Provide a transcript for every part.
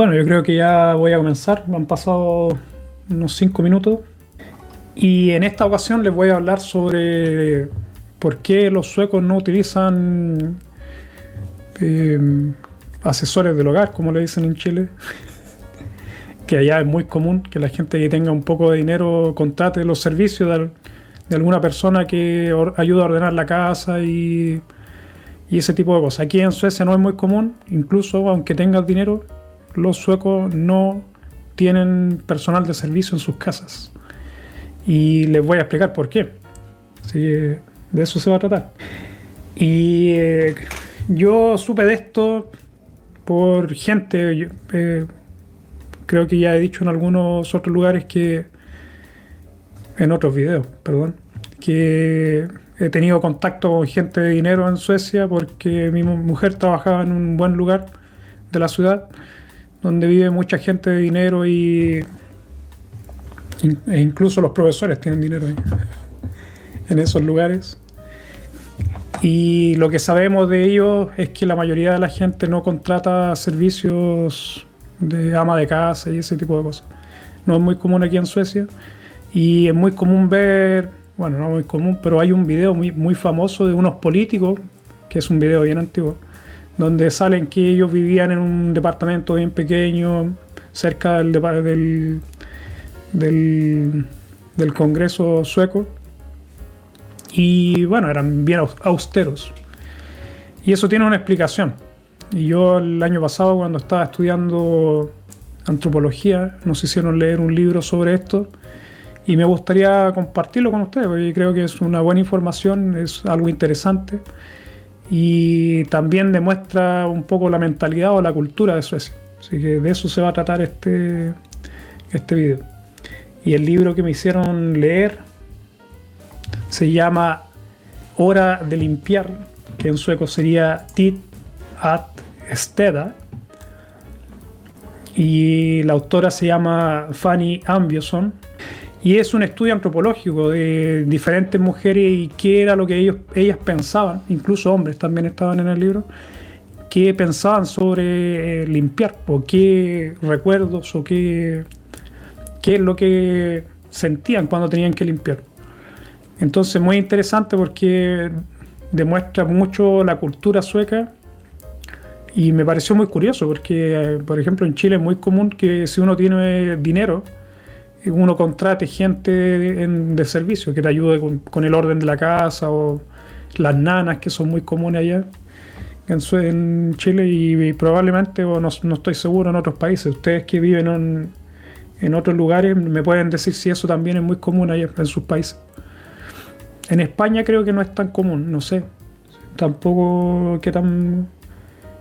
Bueno, yo creo que ya voy a comenzar. Me han pasado unos cinco minutos. Y en esta ocasión les voy a hablar sobre por qué los suecos no utilizan eh, asesores del hogar, como le dicen en Chile. que allá es muy común que la gente que tenga un poco de dinero contrate los servicios de, de alguna persona que ayuda a ordenar la casa y, y ese tipo de cosas. Aquí en Suecia no es muy común, incluso aunque tengas dinero, los suecos no tienen personal de servicio en sus casas. Y les voy a explicar por qué. de eso se va a tratar. Y eh, yo supe de esto por gente, eh, creo que ya he dicho en algunos otros lugares que, en otros videos, perdón, que he tenido contacto con gente de dinero en Suecia porque mi mujer trabajaba en un buen lugar de la ciudad donde vive mucha gente de dinero y e incluso los profesores tienen dinero en esos lugares. Y lo que sabemos de ellos es que la mayoría de la gente no contrata servicios de ama de casa y ese tipo de cosas. No es muy común aquí en Suecia y es muy común ver, bueno, no muy común, pero hay un video muy, muy famoso de unos políticos, que es un video bien antiguo, donde salen que ellos vivían en un departamento bien pequeño, cerca del, del, del, Congreso sueco. Y bueno, eran bien austeros. Y eso tiene una explicación. Y yo el año pasado, cuando estaba estudiando antropología, nos hicieron leer un libro sobre esto. Y me gustaría compartirlo con ustedes, porque creo que es una buena información, es algo interesante y también demuestra un poco la mentalidad o la cultura de Suecia. Así que de eso se va a tratar este, este video. Y el libro que me hicieron leer se llama Hora de limpiar, que en sueco sería Tid at Steda. Y la autora se llama Fanny Ambioson y es un estudio antropológico de diferentes mujeres y qué era lo que ellos, ellas pensaban, incluso hombres también estaban en el libro, qué pensaban sobre eh, limpiar, o qué recuerdos, o qué, qué es lo que sentían cuando tenían que limpiar. Entonces, muy interesante porque demuestra mucho la cultura sueca y me pareció muy curioso porque, eh, por ejemplo, en Chile es muy común que si uno tiene dinero, uno contrate gente de, servicio que te ayude con, el orden de la casa o las nanas que son muy comunes allá en, Chile y, probablemente, no, estoy seguro en otros países, ustedes que viven en, otros lugares me pueden decir si eso también es muy común allá en sus países. En España creo que no es tan común, no sé, tampoco que tan...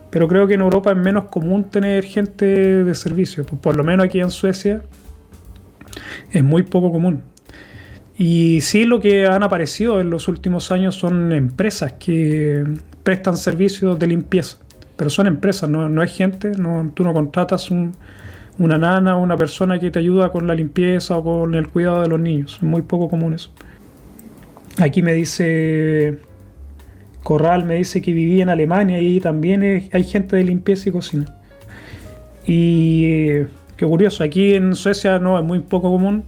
Pero creo que en Europa es menos común tener gente de servicio, por lo menos aquí en Suecia es muy poco común. Y sí lo que han aparecido en los últimos años son empresas que prestan servicios de limpieza, pero son empresas, no, no es gente, no, tú no contratas una nana o una persona que te ayuda con la limpieza o con el cuidado de los niños, es muy poco común eso. Aquí me dice Corral, me dice que vivía en Alemania y también hay gente de limpieza y cocina. Y Qué curioso, aquí en Suecia no es muy poco común.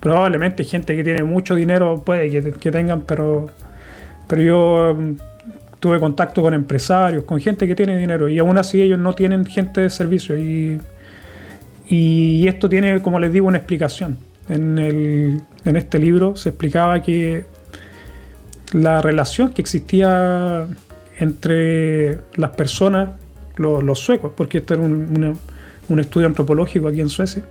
Probablemente gente que tiene mucho dinero puede que, tengan, pero, pero yo mm, tuve contacto con empresarios, con gente que tiene dinero y aún así ellos no tienen gente de servicio. Y, y esto tiene, como les digo, una explicación. En, el, en este libro se explicaba que la relación que existía entre las personas, los, suecos, porque esto era una un estudio antropológico aquí en Suecia,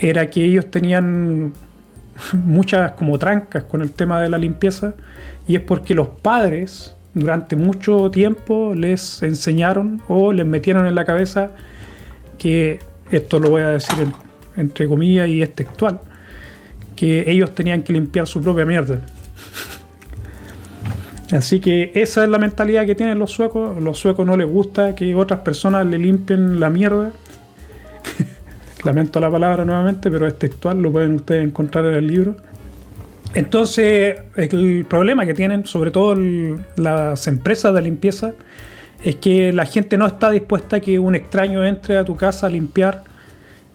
era que ellos tenían muchas como trancas con el tema de la limpieza y es porque los padres durante mucho tiempo les enseñaron o les metieron en la cabeza que, esto lo voy a decir entre comillas y es textual, que ellos tenían que limpiar su propia mierda. Así que esa es la mentalidad que tienen los suecos. Los suecos no les gusta que otras personas le limpien la mierda. Lamento la palabra nuevamente, pero es textual, lo pueden ustedes encontrar en el libro. Entonces, el problema que tienen, sobre todo las empresas de limpieza, es que la gente no está dispuesta a que un extraño entre a tu casa a limpiar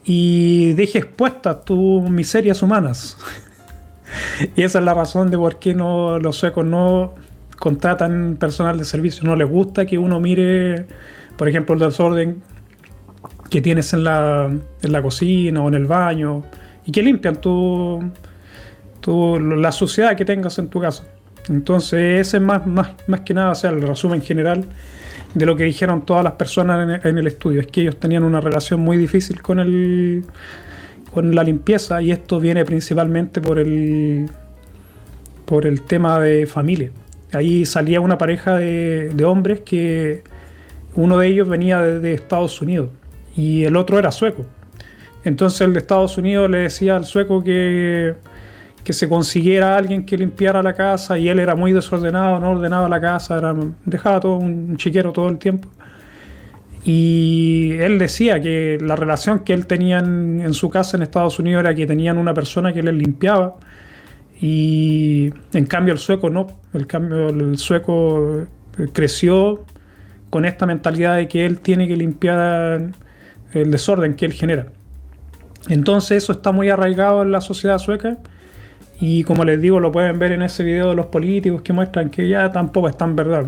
y deje expuestas tus miserias humanas. y esa es la razón de por qué los suecos no contratan personal de servicio. No les gusta que uno mire, por ejemplo, el desorden que tienes en la, en la cocina o en el baño y que limpian tu, tu, la suciedad que tengas en tu casa. Entonces, ese es más, más, más que nada, o sea, el resumen general de lo que dijeron todas las personas en, el estudio, es que ellos tenían una relación muy difícil con el con la limpieza y esto viene principalmente por el por el tema de familia. Ahí salía una pareja de, hombres que uno de ellos venía de Estados Unidos y el otro era sueco. Entonces el de Estados Unidos le decía al sueco que que se consiguiera alguien que limpiara la casa y él era muy desordenado, no ordenaba la casa, era, dejaba todo un chiquero todo el tiempo. Y él decía que la relación que él tenía en, su casa en Estados Unidos era que tenían una persona que les limpiaba y en cambio el sueco no, el, cambio, el sueco creció con esta mentalidad de que él tiene que limpiar el desorden que él genera. Entonces eso está muy arraigado en la sociedad sueca y como les digo, lo pueden ver en ese video de los políticos que muestran que ya tampoco es tan verdad.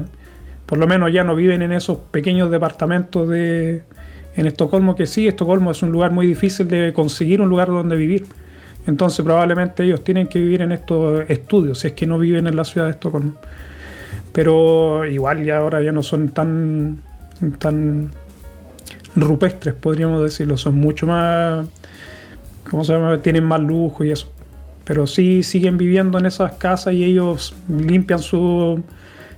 Por lo menos ya no viven en esos pequeños departamentos de, en Estocolmo, que sí, Estocolmo es un lugar muy difícil de conseguir un lugar donde vivir. Entonces probablemente ellos tienen que vivir en estos estudios, si es que no viven en la ciudad de Estocolmo. Pero igual ya ahora ya no son tan, tan rupestres, podríamos decirlo, son mucho más, ¿cómo se llama? Tienen más lujo y eso pero sí siguen viviendo en esas casas y ellos limpian su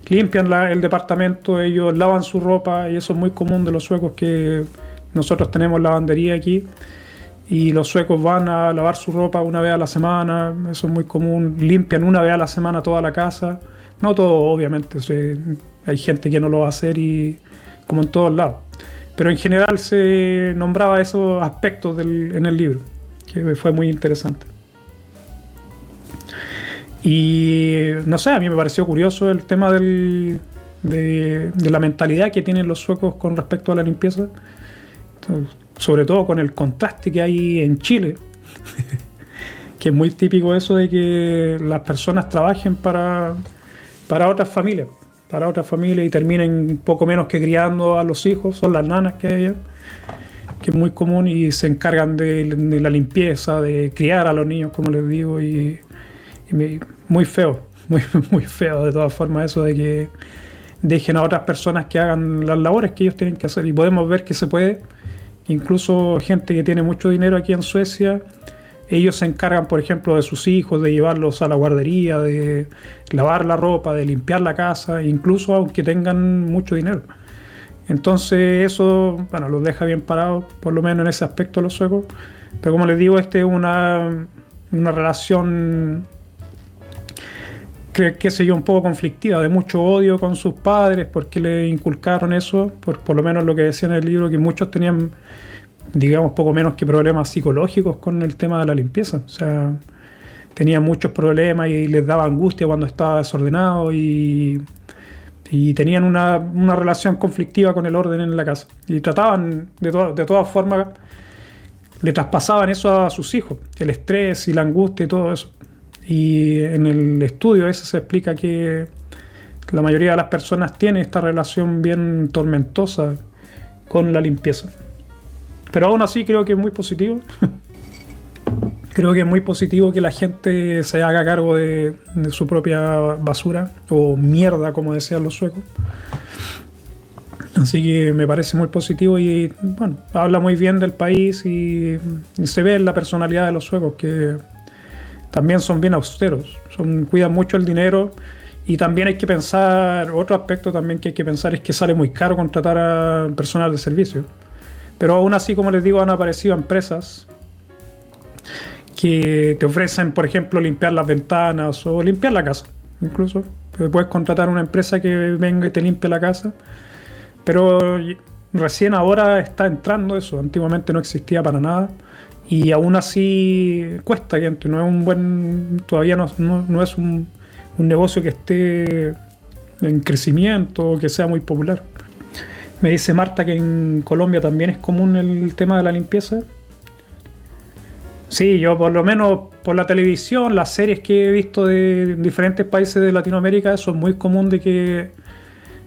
limpian el departamento, ellos lavan su ropa y eso es muy común de los suecos que nosotros tenemos lavandería aquí y los suecos van a lavar su ropa una vez a la semana, eso es muy común, limpian una vez a la semana toda la casa, no todo obviamente, hay gente que no lo va a hacer y como en todos lados, pero en general se nombraba esos aspectos en el libro, que fue muy interesante. Y no sé, a mí me pareció curioso el tema de, la mentalidad que tienen los suecos con respecto a la limpieza, sobre todo con el contraste que hay en Chile, que es muy típico eso de que las personas trabajen para, para otras familias, para otras familias y terminen poco menos que criando a los hijos, son las nanas que hay que es muy común y se encargan de, la limpieza, de criar a los niños, como les digo, y muy feo, muy, muy feo de todas formas eso de que dejen a otras personas que hagan las labores que ellos tienen que hacer. Y podemos ver que se puede, incluso gente que tiene mucho dinero aquí en Suecia, ellos se encargan, por ejemplo, de sus hijos, de llevarlos a la guardería, de lavar la ropa, de limpiar la casa, incluso aunque tengan mucho dinero. Entonces eso, bueno, los deja bien parados, por lo menos en ese aspecto los suecos. Pero como les digo, este es una, una relación que, sé yo, un poco conflictiva, de mucho odio con sus padres, porque le inculcaron eso, por, por lo menos lo que decía en el libro, que muchos tenían, digamos, poco menos que problemas psicológicos con el tema de la limpieza. O sea, tenían muchos problemas y les daba angustia cuando estaba desordenado y, y tenían una, una, relación conflictiva con el orden en la casa. Y trataban, de, de todas formas, le traspasaban eso a sus hijos, el estrés y la angustia y todo eso. Y en el estudio ese se explica que la mayoría de las personas tiene esta relación bien tormentosa con la limpieza. Pero aún así creo que es muy positivo. creo que es muy positivo que la gente se haga cargo de, su propia basura o mierda, como decían los suecos. Así que me parece muy positivo y bueno, habla muy bien del país y, se ve en la personalidad de los suecos que también son bien austeros, son, cuidan mucho el dinero y también hay que pensar, otro aspecto también que hay que pensar es que sale muy caro contratar a personal de servicio. Pero aún así, como les digo, han aparecido empresas que te ofrecen, por ejemplo, limpiar las ventanas o limpiar la casa, incluso. Puedes contratar una empresa que venga y te limpie la casa. Pero recién ahora está entrando eso, antiguamente no existía para nada y aún así cuesta que no es un buen todavía no, es un, un, negocio que esté en crecimiento o que sea muy popular Me dice Marta que en Colombia también es común el tema de la limpieza. Sí, yo por lo menos por la televisión, las series que he visto de diferentes países de Latinoamérica, eso es muy común de que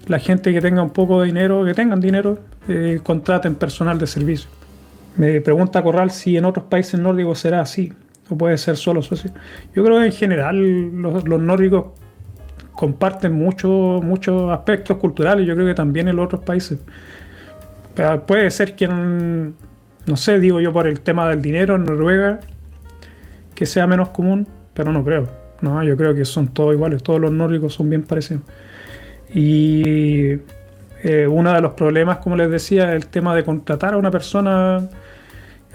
la gente que tenga un poco de dinero, que tengan dinero, eh, contraten personal de servicio. Me pregunta Corral si en otros países nórdicos será así, o puede ser solo Suecia. Yo creo que en general los, nórdicos comparten muchos aspectos culturales, yo creo que también en los otros países. Pero puede ser que, no sé, digo yo por el tema del dinero en Noruega, que sea menos común, pero no creo. No, yo creo que son todos iguales, todos los nórdicos son bien parecidos. Y eh, uno de los problemas, como les decía, el tema de contratar a una persona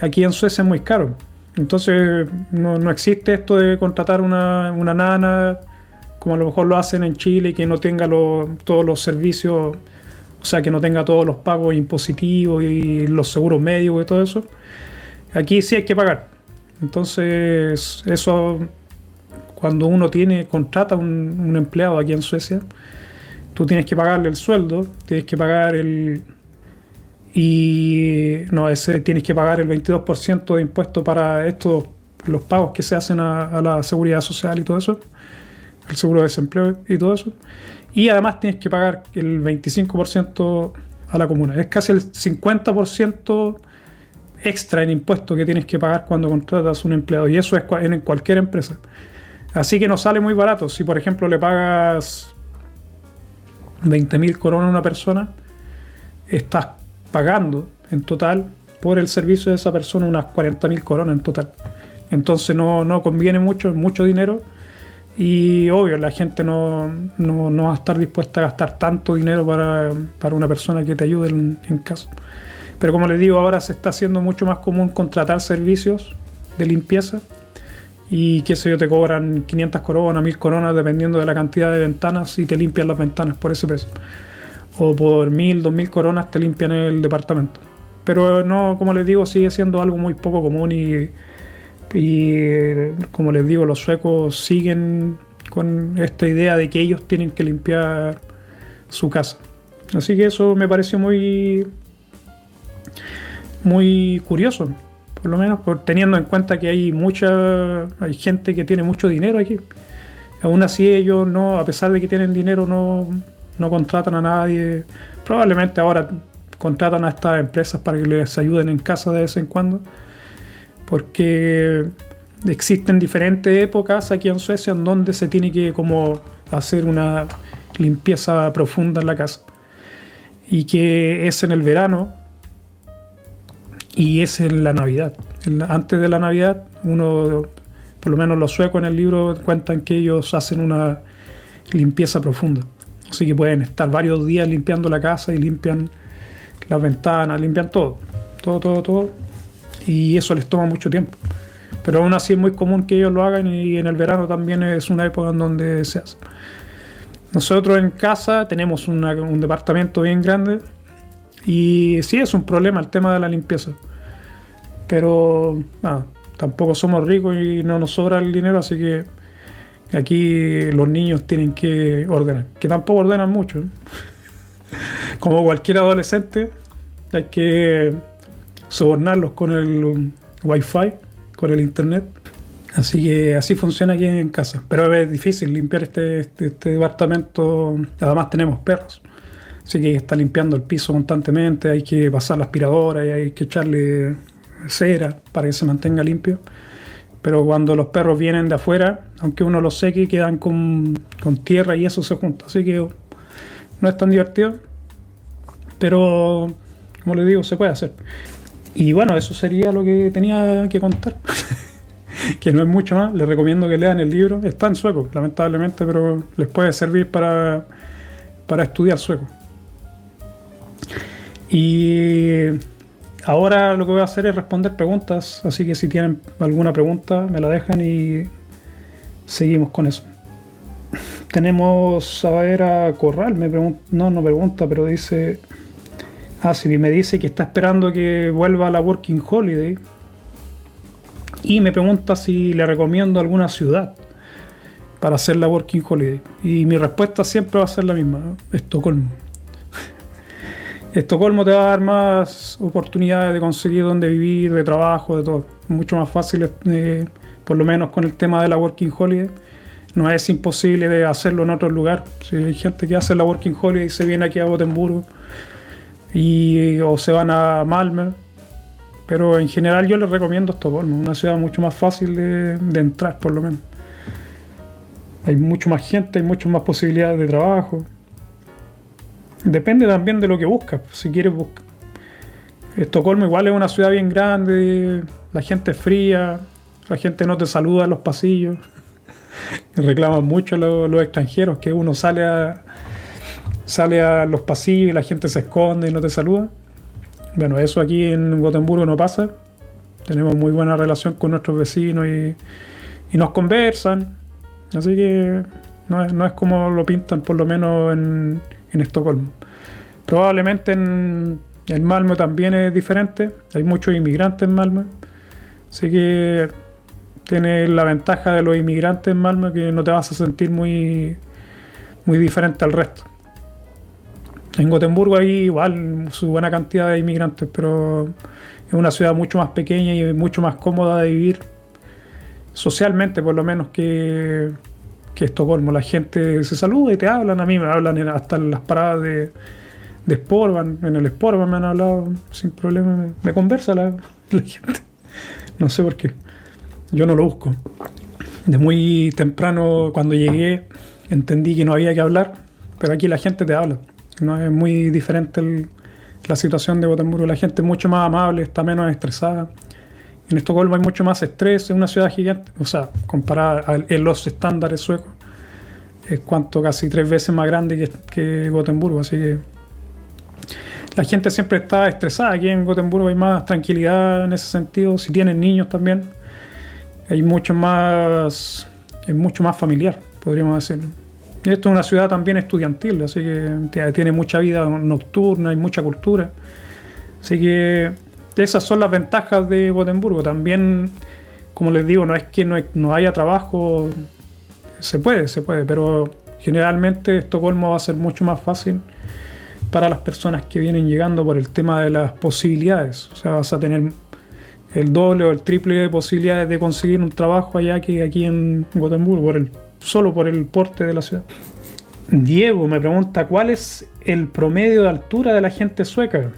aquí en Suecia es muy caro. Entonces no, existe esto de contratar una, una, nana como a lo mejor lo hacen en Chile que no tenga todos los servicios, o sea, que no tenga todos los pagos impositivos y los seguros médicos y todo eso. Aquí sí hay que pagar. Entonces eso, cuando uno tiene, contrata un, un empleado aquí en Suecia, tú tienes que pagarle el sueldo, tienes que pagar el... Y no, tienes que pagar el 22% de impuesto para estos, los pagos que se hacen a, la seguridad social y todo eso, el seguro de desempleo y todo eso. Y además tienes que pagar el 25% a la comuna. Es casi el 50% extra en impuestos que tienes que pagar cuando contratas un empleado. Y eso es en cualquier empresa. Así que no sale muy barato. Si por ejemplo le pagas 20.000 coronas a una persona, estás pagando en total por el servicio de esa persona unas 40.000 coronas en total. Entonces no, no conviene mucho, mucho dinero y obvio, la gente no, no, va a estar dispuesta a gastar tanto dinero para, para una persona que te ayude en, en, caso. Pero como les digo, ahora se está haciendo mucho más común contratar servicios de limpieza y qué sé yo, te cobran 500 coronas, 1000 coronas dependiendo de la cantidad de ventanas y te limpian las ventanas por ese precio. O por 1000, 2000 coronas te limpian el departamento. Pero no, como les digo, sigue siendo algo muy poco común y, y como les digo, los suecos siguen con esta idea de que ellos tienen que limpiar su casa. Así que eso me pareció muy muy curioso por lo menos teniendo en cuenta que hay mucha hay gente que tiene mucho dinero aquí. Aún así ellos no, a pesar de que tienen dinero, no, no contratan a nadie. Probablemente ahora contratan a estas empresas para que les ayuden en casa de vez en cuando. Porque existen diferentes épocas aquí en Suecia en donde se tiene que como hacer una limpieza profunda en la casa. Y que es en el verano, y es en la Navidad. Antes de la Navidad, uno, por lo menos los suecos en el libro cuentan que ellos hacen una limpieza profunda. Así que pueden estar varios días limpiando la casa y limpian las ventanas, limpian todo, todo, todo, todo. Y eso les toma mucho tiempo. Pero aún así es muy común que ellos lo hagan y en el verano también es una época en donde se hace. Nosotros en casa tenemos un departamento bien grande y sí es un problema el tema de la limpieza. Pero tampoco somos ricos y no nos sobra el dinero, así que aquí los niños tienen que ordenar, que tampoco ordenan mucho. Como cualquier adolescente, hay que sobornarlos con el wifi, con el internet. Así que así funciona aquí en casa. Pero es difícil limpiar este, este, este departamento. Además tenemos perros. Así que está limpiando el piso constantemente, hay que pasar la aspiradora y hay que echarle cera para que se mantenga limpio. Pero cuando los perros vienen de afuera, aunque uno los seque, quedan con, tierra y eso se junta. Así que no es tan divertido. Pero, como les digo, se puede hacer. Y bueno, eso sería lo que tenía que contar. que no es mucho más. Les recomiendo que lean el libro. Está en sueco, lamentablemente, pero les puede servir para, para estudiar sueco. Y ahora lo que voy a hacer es responder preguntas, así que si tienen alguna pregunta me la dejan y seguimos con eso. Tenemos a ver a Corral, me no, no pregunta, pero dice, ah, sí, me dice que está esperando que vuelva a la Working Holiday y me pregunta si le recomiendo alguna ciudad para hacer la Working Holiday. Y mi respuesta siempre va a ser la misma, Estocolmo. Estocolmo te va a dar más oportunidades de conseguir donde vivir, de trabajo, de todo. Mucho más fácil, eh, por lo menos con el tema de la Working Holiday. No es imposible de hacerlo en otro lugar. Si hay gente que hace la Working Holiday y se viene aquí a Gotemburgo o se van a Malmö. Pero en general yo les recomiendo Estocolmo, una ciudad mucho más fácil de, de entrar, por lo menos. Hay mucho más gente, hay muchas más posibilidades de trabajo. Depende también de lo que buscas. Si quieres buscar. Estocolmo igual es una ciudad bien grande, la gente es fría, la gente no te saluda en los pasillos. Reclaman mucho los, los extranjeros que uno sale a, sale a los pasillos y la gente se esconde y no te saluda. Bueno, eso aquí en Gotemburgo no pasa. Tenemos muy buena relación con nuestros vecinos y, y nos conversan. Así que no es, no es como lo pintan, por lo menos en, en Estocolmo. Probablemente en, en, Malmö también es diferente. Hay muchos inmigrantes en Malmö. Así que tiene la ventaja de los inmigrantes en Malmö que no te vas a sentir muy, muy diferente al resto. En Gotemburgo hay igual su buena cantidad de inmigrantes, pero es una ciudad mucho más pequeña y mucho más cómoda de vivir socialmente, por lo menos que, que Estocolmo. La gente se saluda y te hablan. A mí me hablan hasta en las paradas de, de Sportban. En el Sportban me han hablado sin problema. Me conversa la, gente. No sé por qué. Yo no lo busco. De muy temprano, cuando llegué, entendí que no había que hablar, pero aquí la gente te habla. Es muy diferente la situación de Gotemburgo. La gente es mucho más amable, está menos estresada. En Estocolmo hay mucho más estrés, es una ciudad gigante, o sea, comparada en los estándares suecos, es cuanto casi tres veces más grande que, que, Gotemburgo, así que la gente siempre está estresada. Aquí en Gotemburgo hay más tranquilidad en ese sentido, si tienen niños también, hay mucho más, es mucho más familiar, podríamos decir. Y esto es una ciudad también estudiantil, así que tiene mucha vida nocturna y mucha cultura. Así que esas son las ventajas de Gotemburgo. También, como les digo, no es que no, haya trabajo, se puede, se puede, pero generalmente Estocolmo va a ser mucho más fácil para las personas que vienen llegando por el tema de las posibilidades. O sea, vas a tener el doble o el triple de posibilidades de conseguir un trabajo allá que aquí en Gotemburgo, por el solo por el porte de la ciudad. Diego me pregunta, ¿cuál es el promedio de altura de la gente sueca?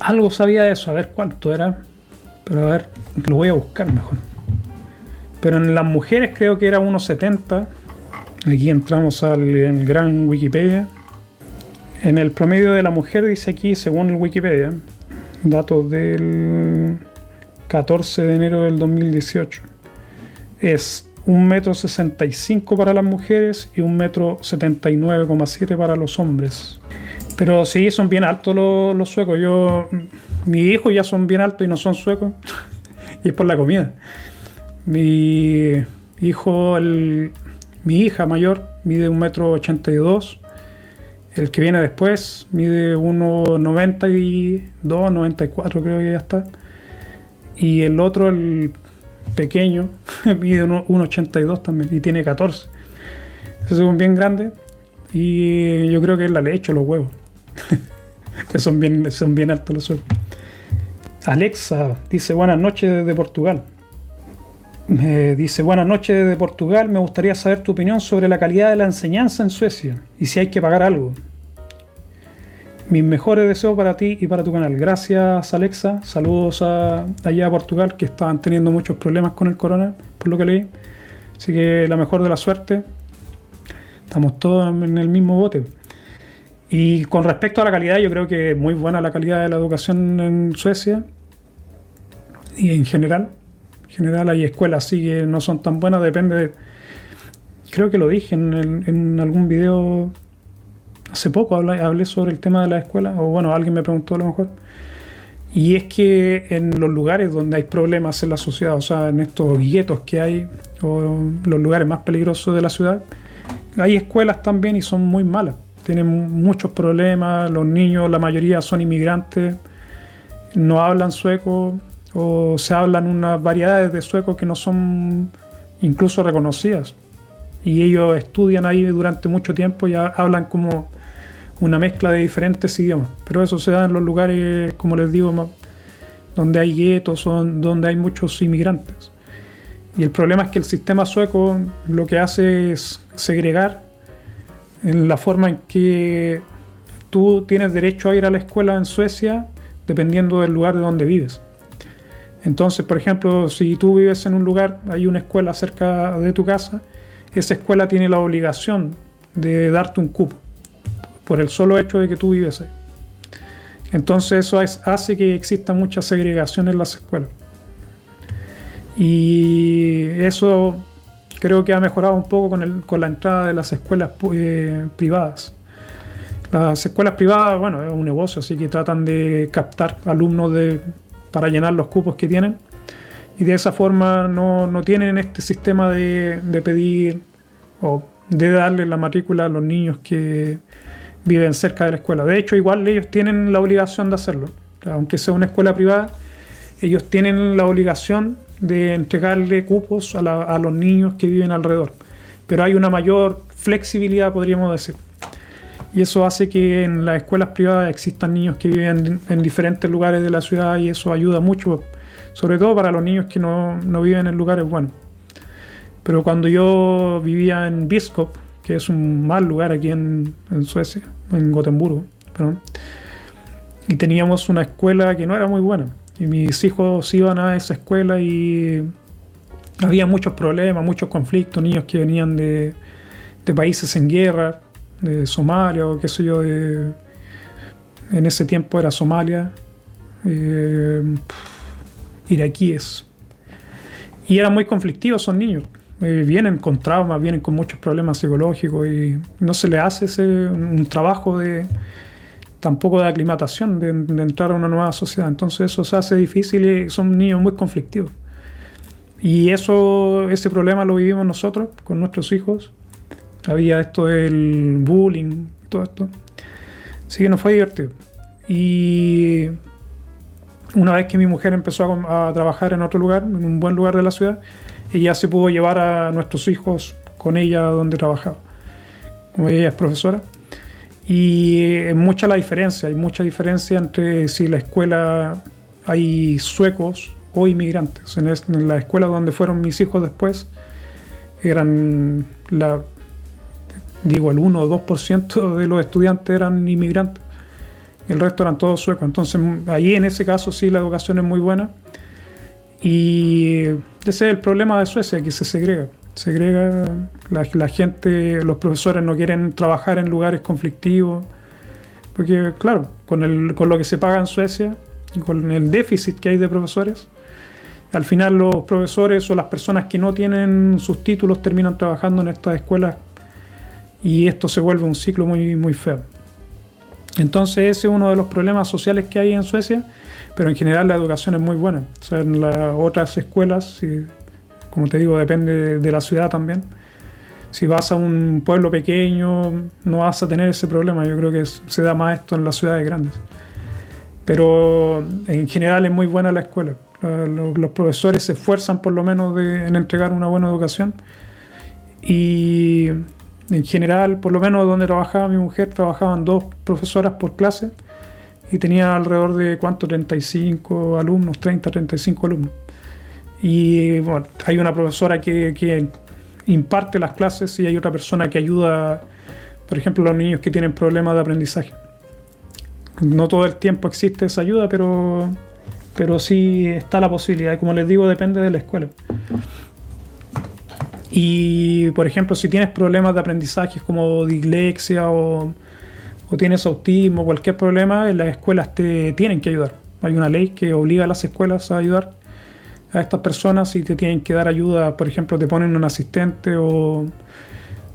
Algo sabía de eso, a ver cuánto era. Pero a ver, lo voy a buscar mejor. Pero en las mujeres creo que era 1,70. Aquí entramos al gran Wikipedia. En el promedio de la mujer dice aquí, según el Wikipedia, datos del 14 de enero del 2018, es un metro 65 para las mujeres y un metro 79,7 para los hombres. Pero sí, son bien altos los, suecos. Yo, mis hijos ya son bien altos y no son suecos. y es por la comida. Mi hijo, mi hija mayor, mide un metro 82. El que viene después mide 1,92, 94 creo que ya está. Y el otro, el pequeño, mide 1,82 también y tiene 14. Es un bien grande y yo creo que es la leche, los huevos. Que son bien, son bien altos los huevos. Alexa dice buenas noches desde Portugal. Me dice buenas noches desde Portugal. Me gustaría saber tu opinión sobre la calidad de la enseñanza en Suecia y si hay que pagar algo. Mis mejores deseos para ti y para tu canal. Gracias Alexa. Saludos a, allá a Portugal que estaban teniendo muchos problemas con el corona, por lo que leí. Así que la mejor de la suerte. Estamos todos en el mismo bote. Y con respecto a la calidad, yo creo que es muy buena la calidad de la educación en Suecia. Y en general. En general hay escuelas sí que no son tan buenas, depende de... Creo que lo dije en, algún video hace poco hablé, hablé, sobre el tema de la escuela, o bueno, alguien me preguntó a lo mejor, y es que en los lugares donde hay problemas en la sociedad, o sea, en estos guetos que hay, o los lugares más peligrosos de la ciudad, hay escuelas también y son muy malas. Tienen muchos problemas, los niños, la mayoría son inmigrantes, no hablan sueco, o se hablan unas variedades de sueco que no son incluso reconocidas. Y ellos estudian ahí durante mucho tiempo y hablan como una mezcla de diferentes idiomas. Pero eso se da en los lugares, como les digo, donde hay guetos donde hay muchos inmigrantes. Y el problema es que el sistema sueco lo que hace es segregar en la forma en que tú tienes derecho a ir a la escuela en Suecia dependiendo del lugar de donde vives. Entonces, por ejemplo, si tú vives en un lugar, hay una escuela cerca de tu casa, esa escuela tiene la obligación de darte un cupo por el solo hecho de que tú vives ahí. Entonces eso hace que exista mucha segregación en las escuelas. Y eso creo que ha mejorado un poco con, la entrada de las escuelas eh, privadas. Las escuelas privadas, bueno, es un negocio, así que tratan de captar alumnos de, para llenar los cupos que tienen. Y de esa forma no, tienen este sistema de, de, pedir o de darle la matrícula a los niños que viven cerca de la escuela. De hecho, igual ellos tienen la obligación de hacerlo. Aunque sea una escuela privada, ellos tienen la obligación de entregarle cupos a, a los niños que viven alrededor. Pero hay una mayor flexibilidad, podríamos decir. Y eso hace que en las escuelas privadas existan niños que viven en diferentes lugares de la ciudad y eso ayuda mucho, sobre todo para los niños que no, viven en lugares buenos. Pero cuando yo vivía en Biskop, que es un mal lugar aquí en, Suecia, en Gotemburgo, y teníamos una escuela que no era muy buena. Y mis hijos iban a esa escuela y había muchos problemas, muchos conflictos, niños que venían de, de países en guerra de Somalia o qué sé yo, en ese tiempo era Somalia, eh, iraquíes. Y eran muy conflictivos son niños. Eh, vienen con traumas, vienen con muchos problemas psicológicos y no se les hace ese, un trabajo de tampoco de aclimatación, de, entrar a una nueva sociedad. Entonces eso se hace difícil y son niños muy conflictivos. Y eso, ese problema lo vivimos nosotros con nuestros hijos había esto del bullying, todo esto. Así que no fue divertido. Y una vez que mi mujer empezó a, trabajar en otro lugar, en un buen lugar de la ciudad, ella se pudo llevar a nuestros hijos con ella donde trabajaba. Como ella es profesora. Y es mucha la diferencia, hay mucha diferencia entre si la escuela hay suecos o inmigrantes. En, la escuela donde fueron mis hijos después, eran digo, el 1 o 2% de los estudiantes eran inmigrantes, el resto eran todos suecos. Entonces, ahí en ese caso sí la educación es muy buena. Y ese es el problema de Suecia, que se segrega. Segrega, la, gente, los profesores no quieren trabajar en lugares conflictivos, porque claro, con, el, con lo que se paga en Suecia y con el déficit que hay de profesores, al final los profesores o las personas que no tienen sus títulos terminan trabajando en estas escuelas y esto se vuelve un ciclo muy, muy feo. Entonces ese es uno de los problemas sociales que hay en Suecia, pero en general la educación es muy buena. O sea, en las otras escuelas, como te digo, depende de la ciudad también. Si vas a un pueblo pequeño, no vas a tener ese problema. Yo creo que se da más esto en las ciudades grandes. Pero en general es muy buena la escuela. Los, profesores se esfuerzan por lo menos en entregar una buena educación. Y en general, por lo menos donde trabajaba mi mujer, trabajaban dos profesoras por clase y tenía alrededor de, ¿cuánto? 35 alumnos, 30, 35 alumnos. Y bueno, hay una profesora que, imparte las clases y hay otra persona que ayuda, por ejemplo, a los niños que tienen problemas de aprendizaje. No todo el tiempo existe esa ayuda, pero, pero sí está la posibilidad. Como les digo, depende de la escuela. Y, por ejemplo, si tienes problemas de aprendizaje como dislexia o, o tienes autismo, cualquier problema, las escuelas te tienen que ayudar. Hay una ley que obliga a las escuelas a ayudar a estas personas y te tienen que dar ayuda. Por ejemplo, te ponen un asistente o,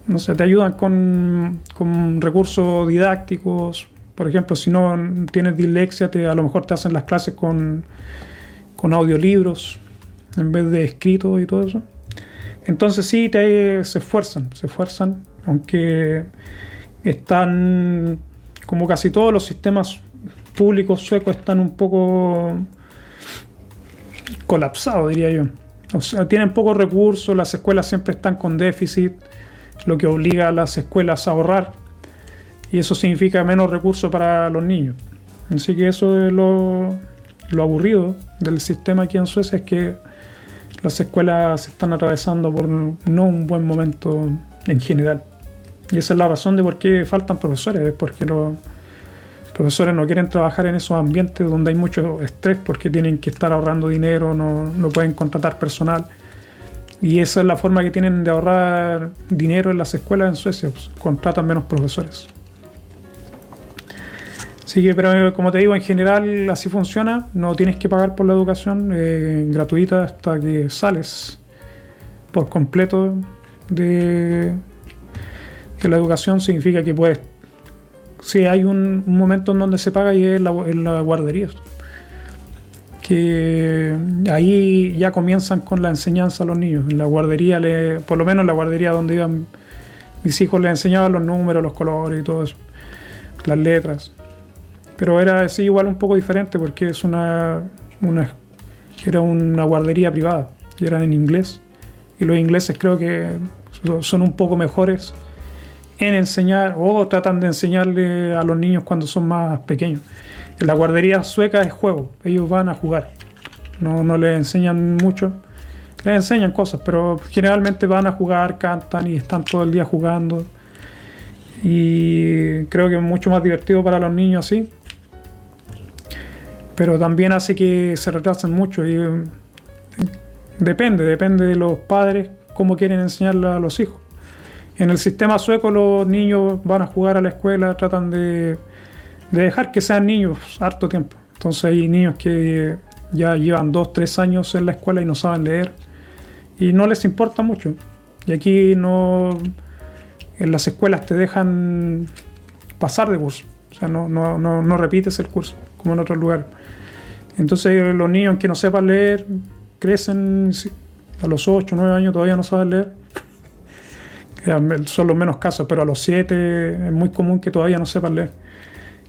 no sé, te ayudan con, con recursos didácticos. Por ejemplo, si no tienes dislexia, te, a lo mejor te hacen las clases con, con audiolibros en vez de escrito y todo eso. Entonces sí, te, se esfuerzan, se esfuerzan, aunque están, como casi todos los sistemas públicos suecos, están un poco colapsados, diría yo. O sea, tienen pocos recursos, las escuelas siempre están con déficit, lo que obliga a las escuelas a ahorrar. y eso significa menos recursos para los niños. Así que eso es lo, lo aburrido del sistema aquí en Suecia, es que las escuelas están atravesando por no un buen momento en general. Y esa es la razón de por qué faltan profesores, es porque los profesores no quieren trabajar en esos ambientes donde hay mucho estrés porque tienen que estar ahorrando dinero, no, no pueden contratar personal. Y esa es la forma que tienen de ahorrar dinero en las escuelas en Suecia, pues, contratan menos profesores. Así que, pero como te digo, en general así funciona, no tienes que pagar por la educación eh, gratuita hasta que sales por completo de, de la educación, significa que puedes sí hay un, momento en donde se paga y es la, en la guardería. Que ahí ya comienzan con la enseñanza a los niños. En la guardería, le, por lo menos en la guardería donde iban mis hijos, les enseñaban los números, los colores y todo eso, las letras. Pero era así igual un poco diferente porque es una era una guardería privada y eran en inglés. Y los ingleses creo que son un poco mejores en enseñar o tratan de enseñarle a los niños cuando son más pequeños. En la guardería sueca es juego, ellos van a jugar, no, no les enseñan mucho, les enseñan cosas, pero generalmente van a jugar, cantan y están todo el día jugando. Y creo que es mucho más divertido para los niños así. Pero también hace que se retrasen mucho eh, depende, depende de los padres cómo quieren enseñarle a los hijos. En el sistema sueco los niños van a jugar a la escuela, tratan de, dejar que sean niños harto tiempo. Entonces hay niños que ya llevan dos, tres años en la escuela y no saben leer y no les importa mucho. Y aquí no, en las escuelas te dejan pasar de curso, o sea, no, no, no, repites el curso como en otros lugares. Entonces los niños que no sepan leer crecen a los 8, 9 años todavía no saben leer son los menos casos, pero a los 7 es muy común que todavía no sepan leer.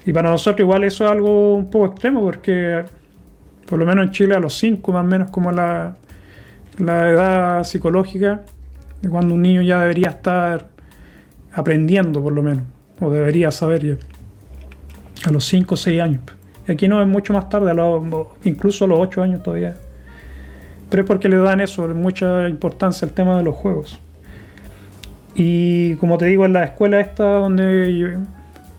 Y para nosotros igual eso es algo un poco extremo, porque por lo menos en Chile a los 5 más o menos como la, la edad psicológica, de cuando un niño ya debería estar aprendiendo por lo menos, o debería saber ya, a los 5 o 6 años. Y aquí no es mucho más tarde, incluso a los 8 años todavía. Pero es porque le dan eso, mucha importancia al tema de los juegos. Y como te digo, en la escuela esta donde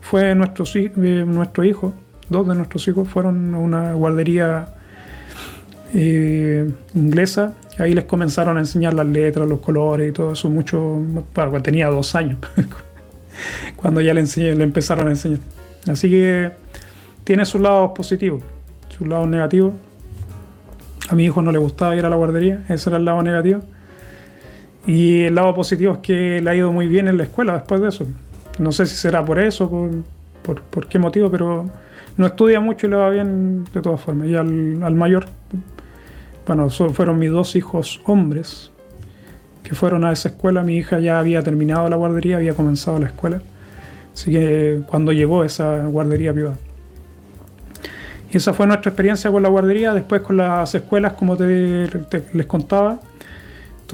fue nuestro, eh, nuestro hijo, dos de nuestros hijos fueron a una guardería eh, inglesa. Ahí les comenzaron a enseñar las letras, los colores y todo eso mucho. Bueno, tenía dos años cuando ya le, enseñé, le empezaron a enseñar. Así que tiene sus lados positivos, sus lados negativos. A mi hijo no le gustaba ir a la guardería, ese era el lado negativo. Y el lado positivo es que le ha ido muy bien en la escuela después de eso. No sé si será por eso, por, por, qué motivo, pero no estudia mucho y le va bien de todas formas. Y al, al mayor, bueno, fueron mis dos hijos hombres que fueron a esa escuela. Mi hija ya había terminado la guardería, había comenzado la escuela. Así que cuando llegó esa guardería privada. Y esa fue nuestra experiencia con la guardería. Después con las escuelas, como te les contaba,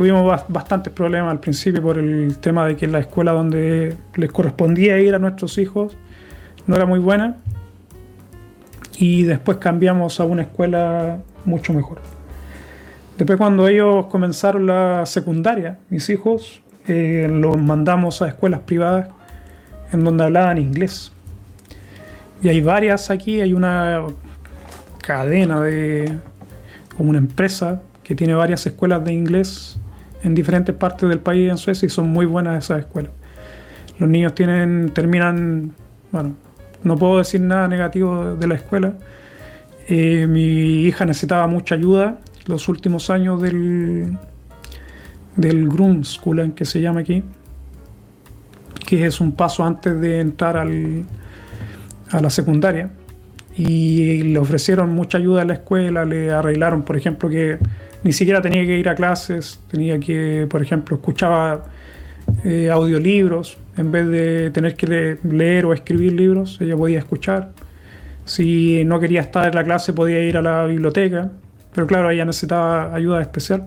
Tuvimos bastantes problemas al principio por el tema de que la escuela donde les correspondía ir a nuestros hijos no era muy buena y después cambiamos a una escuela mucho mejor. Después cuando ellos comenzaron la secundaria, mis hijos, eh, los mandamos a escuelas privadas en donde hablaban inglés. Y hay varias aquí, hay una cadena de, como una empresa que tiene varias escuelas de inglés en diferentes partes del país en Suecia y son muy buenas esas escuelas. Los niños tienen, terminan, bueno, no puedo decir nada negativo de la escuela. Eh, mi hija necesitaba mucha ayuda los últimos años del, del Grundskolan, que se llama aquí, que es un paso antes de entrar al, a la secundaria. Y le ofrecieron mucha ayuda a la escuela, le arreglaron, por ejemplo, que ni siquiera tenía que ir a clases, tenía que, por ejemplo, escuchaba eh, audiolibros, en vez de tener que leer o escribir libros, ella podía escuchar. Si no quería estar en la clase, podía ir a la biblioteca, pero claro, ella necesitaba ayuda especial.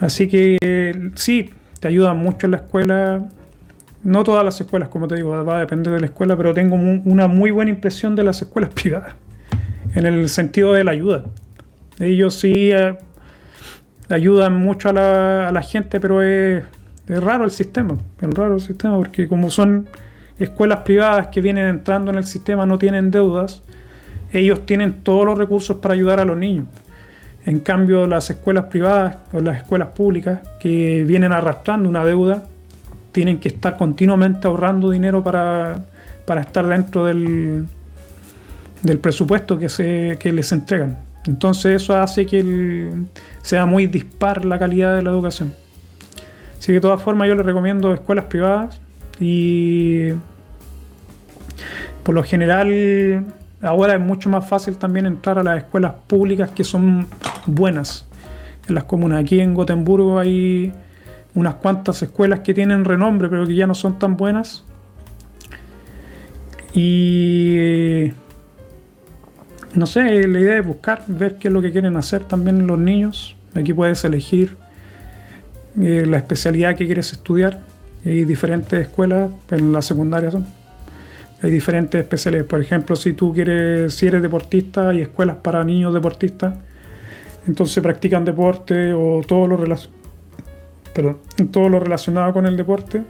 Así que sí, te ayuda mucho en la escuela no todas las escuelas, como te digo, va a depender de la escuela, pero tengo una muy buena impresión de las escuelas privadas, en el sentido de la ayuda. Ellos sí eh, ayudan mucho a la, gente, pero es, raro el sistema, es raro el sistema, porque como son escuelas privadas que vienen entrando en el sistema, no tienen deudas, ellos tienen todos los recursos para ayudar a los niños. En cambio, las escuelas privadas o las escuelas públicas que vienen arrastrando una deuda, tienen que estar continuamente ahorrando dinero para, estar dentro del, del presupuesto que, se, que les entregan. Entonces eso hace que sea muy dispar la calidad de la educación. Así que de todas formas yo les recomiendo escuelas privadas y por lo general ahora es mucho más fácil también entrar a las escuelas públicas que son buenas en las comunas. Aquí en Gotemburgo hay unas cuantas escuelas que tienen renombre pero que ya no son tan buenas. Y no sé, la idea es buscar, ver qué es lo que quieren hacer también los niños. Aquí puedes elegir eh, la especialidad que quieres estudiar. Hay diferentes escuelas, en la secundaria son. Hay diferentes especialidades. Por ejemplo, si tú quieres, si eres deportista, hay escuelas para niños deportistas. Entonces practican deporte o todo lo, relacionado con el deporte.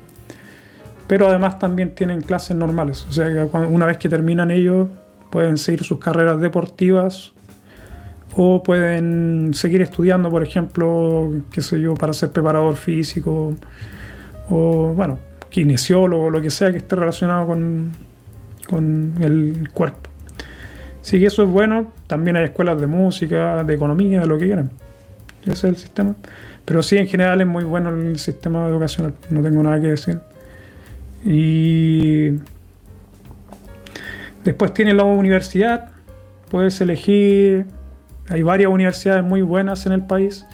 Pero además también tienen clases normales. O sea, una vez que terminan ellos, pueden seguir sus carreras deportivas o pueden seguir estudiando, por ejemplo, qué sé yo, para ser preparador físico o, bueno, kinesiólogo, lo que sea que esté relacionado con, con el cuerpo. Así que eso es bueno. También hay escuelas de música, de economía, de lo que quieran. Ese es el sistema. Pero sí, en general es muy bueno el sistema educacional. No tengo nada que decir. Y Después tiene la universidad, puedes elegir, hay varias universidades muy buenas en el país.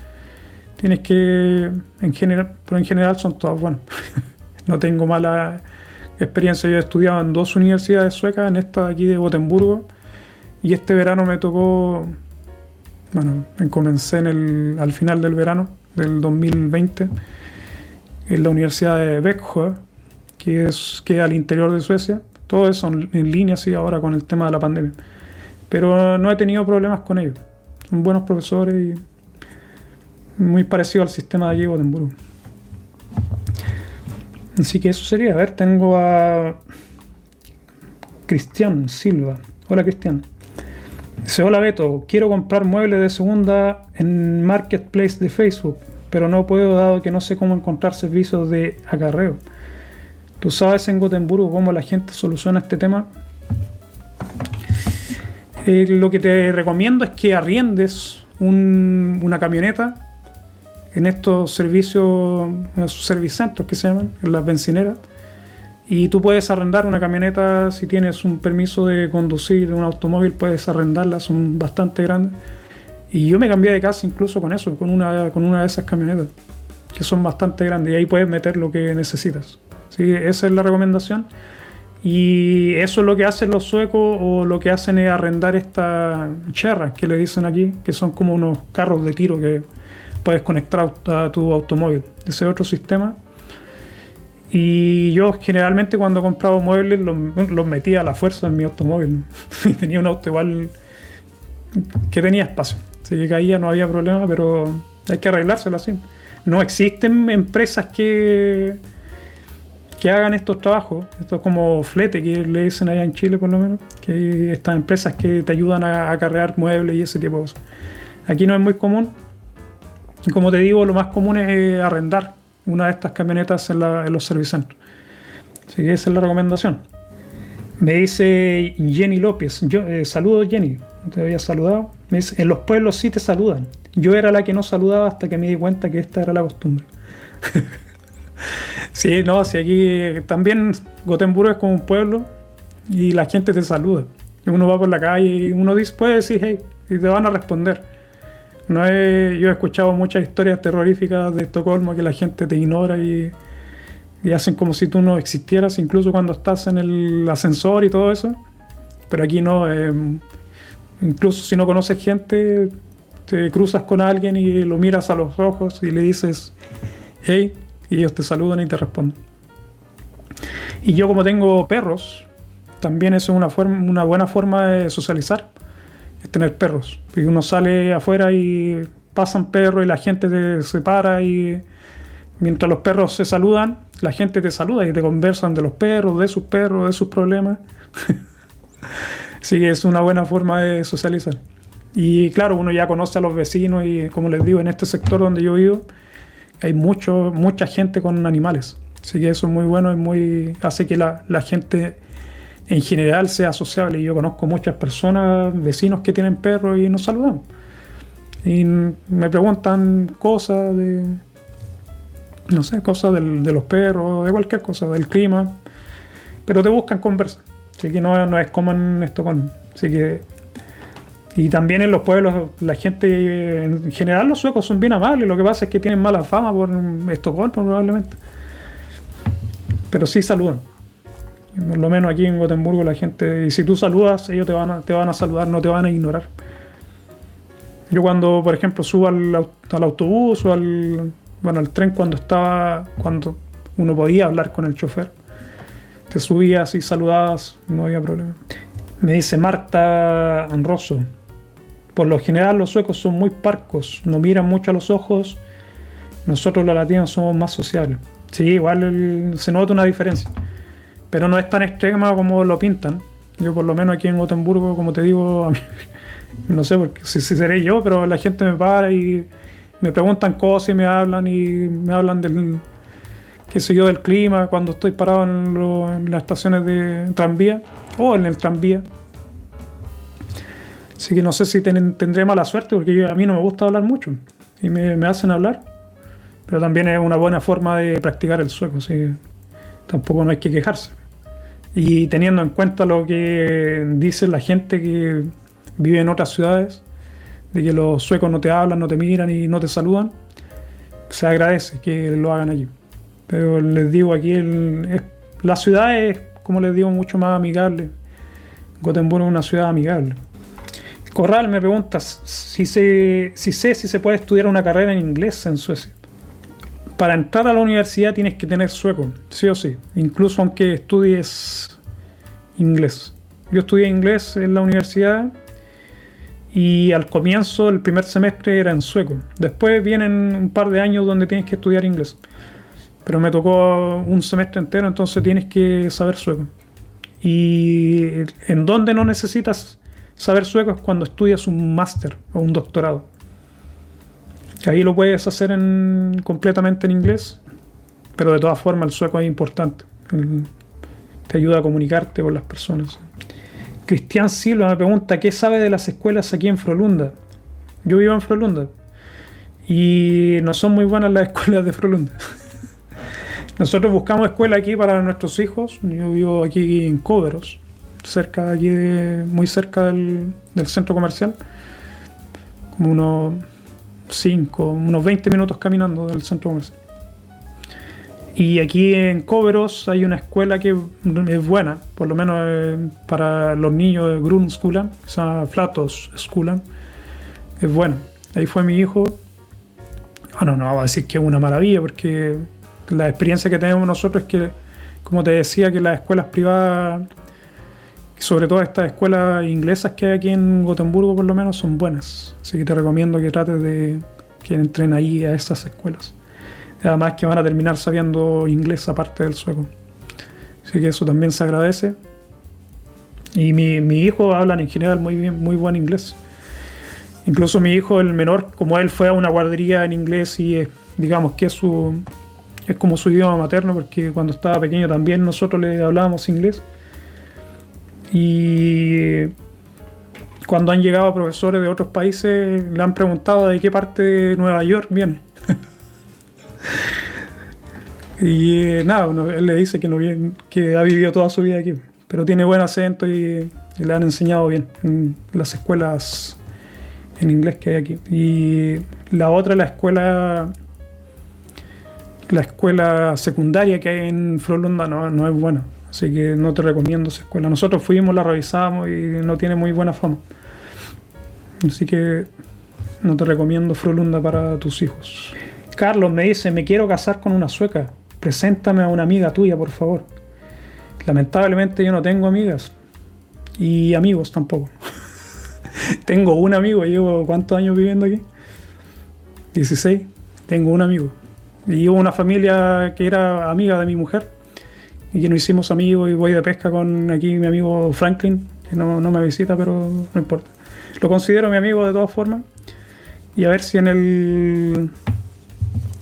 Tienes que, en general, pero en general son todas buenas. no tengo mala experiencia. Yo he estudiado en dos universidades suecas, en esta de aquí de Gotemburgo, y este verano me tocó, bueno, comencé en el, al final del verano del 2020 en la Universidad de Växjö, que es que al interior de Suecia. Todo eso en línea, sí, ahora con el tema de la pandemia. Pero no he tenido problemas con ellos. Son buenos profesores y muy parecido al sistema de allí Gotemburgo. Así que eso sería. A ver, tengo a Cristian Silva. Hola Cristian. Dice, hola Beto, quiero comprar muebles de segunda en Marketplace de Facebook, pero no puedo dado que no sé cómo encontrar servicios de acarreo. ¿Tú sabes en Gotemburgo cómo la gente soluciona este tema? Eh, lo que te recomiendo es que arriendes una camioneta en estos servicios, en esos servicentros que se llaman, en las bencineras. Y tú puedes arrendar una camioneta si tienes un permiso de conducir un automóvil, puedes arrendarla, son bastante grandes. Y yo me cambié de casa incluso con eso, con una, con una de esas camionetas, que son bastante grandes, y ahí puedes meter lo que necesitas. ¿Sí? Esa es la recomendación. Y eso es lo que hacen los suecos o lo que hacen es arrendar estas cherras que le dicen aquí, que son como unos carros de tiro que puedes conectar a tu automóvil. Ese es otro sistema. Y yo generalmente cuando compraba muebles los, metía a la fuerza en mi automóvil. tenía un auto igual que tenía espacio. Si caía no había problema, pero hay que arreglárselo así. No existen empresas que que hagan estos trabajos, esto es como flete que le dicen allá en Chile por lo menos, que estas empresas que te ayudan a acarrear muebles y ese tipo de cosas. Aquí no es muy común. Y como te digo, lo más común es arrendar una de estas camionetas en, los servicentros. Así que esa es la recomendación. Me dice Jenny López. Yo, eh, saludos Jenny, no te había saludado. Me dice, en los pueblos sí te saludan. Yo era la que no saludaba hasta que me di cuenta que esta era la costumbre. Sí, no, si aquí también Gotemburgo es como un pueblo y la gente te saluda. Uno va por la calle y uno dice, puede decir hey, y te van a responder. No he, yo he escuchado muchas historias terroríficas de Estocolmo que la gente te ignora y, hacen como si tú no existieras, incluso cuando estás en el ascensor y todo eso. Pero aquí no, eh, incluso si no conoces gente, te cruzas con alguien y lo miras a los ojos y le dices, hey, y ellos te saludan y te responden. Y yo como tengo perros, también es una, forma, una buena forma de socializar, es tener perros. Y uno sale afuera y pasan perros y la gente te separa y mientras los perros se saludan, la gente te saluda y te conversan de los perros, de sus perros, de sus problemas. sí, es una buena forma de socializar. Y claro, uno ya conoce a los vecinos y como les digo, en este sector donde yo vivo hay mucho, mucha gente con animales. Así que eso es muy bueno y muy, hace que la, la gente en general sea sociable. Yo conozco muchas personas, vecinos que tienen perros y nos saludan. Y me preguntan cosas de, no sé, cosas de los perros, de cualquier cosa, del clima. Pero te buscan conversar. Así que no, no es como en con Así que y también en los pueblos, la gente, en general los suecos son bien amables, lo que pasa es que tienen mala fama por Estocolmo probablemente. Pero sí saludan. Por lo menos aquí en Gotemburgo la gente, y si tú saludas, ellos te van a, te van a saludar, no te van a ignorar. Yo cuando, por ejemplo, subo al, al autobús o al, bueno, al tren cuando estaba, cuando uno podía hablar con el chofer, te subías y saludabas, no había problema. Me dice Marta Anroso, por lo general los suecos son muy parcos, no miran mucho a los ojos. Nosotros los latinos somos más sociables. Sí, igual se nota una diferencia. Pero no es tan extrema como lo pintan. Yo por lo menos aquí en Gotemburgo, como te digo, no sé porque, si, seré yo, pero la gente me para y me preguntan cosas y me hablan y me hablan del, qué sé yo, del clima cuando estoy parado en, en las estaciones de tranvía o en el tranvía. Así que no sé si tendré mala suerte porque a mí no me gusta hablar mucho y me, hacen hablar. Pero también es una buena forma de practicar el sueco, así tampoco no hay que quejarse. Y teniendo en cuenta lo que dice la gente que vive en otras ciudades, de que los suecos no te hablan, no te miran y no te saludan, se agradece que lo hagan allí. Pero les digo aquí, la ciudad es, como les digo, mucho más amigable. Gotemburgo es una ciudad amigable. Corral me pregunta si, sé si se puede estudiar una carrera en inglés en Suecia. Para entrar a la universidad tienes que tener sueco, sí o sí, incluso aunque estudies inglés. Yo estudié inglés en la universidad y al comienzo el primer semestre era en sueco. Después vienen un par de años donde tienes que estudiar inglés. Pero me tocó un semestre entero, entonces tienes que saber sueco. Y en donde no necesitas saber sueco es cuando estudias un máster o un doctorado. Ahí lo puedes hacer en, completamente en inglés, pero de todas formas el sueco es importante. Te ayuda a comunicarte con las personas. Cristian Silva me pregunta, ¿qué sabe de las escuelas aquí en Frolunda? Yo vivo en Frolunda y no son muy buenas las escuelas de Frolunda. Nosotros buscamos escuela aquí para nuestros hijos. Yo vivo aquí en Cóveros cerca aquí, muy cerca del, centro comercial, como unos 5, unos 20 minutos caminando del centro comercial. Y aquí en Coveros hay una escuela que es buena, por lo menos eh, para los niños de Grundskolan, que Flatos Skolan. Es buena. Ahí fue mi hijo. Bueno, no vamos a decir que es una maravilla, porque la experiencia que tenemos nosotros es que, como te decía, que las escuelas privadas sobre todo estas escuelas inglesas que hay aquí en Gotemburgo por lo menos son buenas. Así que te recomiendo que trates de que entren ahí a esas escuelas. Además que van a terminar sabiendo inglés aparte del sueco. Así que eso también se agradece. Y mi, mi hijo habla en general muy bien, muy buen inglés. Incluso mi hijo, el menor, como él fue a una guardería en inglés y digamos que es su es como su idioma materno, porque cuando estaba pequeño también nosotros le hablábamos inglés. Y cuando han llegado profesores de otros países, le han preguntado de qué parte de Nueva York viene. y eh, nada, él le dice que, no viene, que ha vivido toda su vida aquí, pero tiene buen acento y, le han enseñado bien en las escuelas en inglés que hay aquí. Y la otra, la escuela la escuela secundaria que hay en Frolunda no, no es buena. Así que no te recomiendo esa escuela. Nosotros fuimos, la revisamos y no tiene muy buena fama. Así que no te recomiendo Frolunda para tus hijos. Carlos me dice, me quiero casar con una sueca. Preséntame a una amiga tuya, por favor. Lamentablemente yo no tengo amigas y amigos tampoco. tengo un amigo, llevo cuántos años viviendo aquí? 16. Tengo un amigo. Y una familia que era amiga de mi mujer y que nos hicimos amigos y voy de pesca con aquí mi amigo Franklin, que no, no me visita, pero no importa. Lo considero mi amigo de todas formas. Y a ver si en el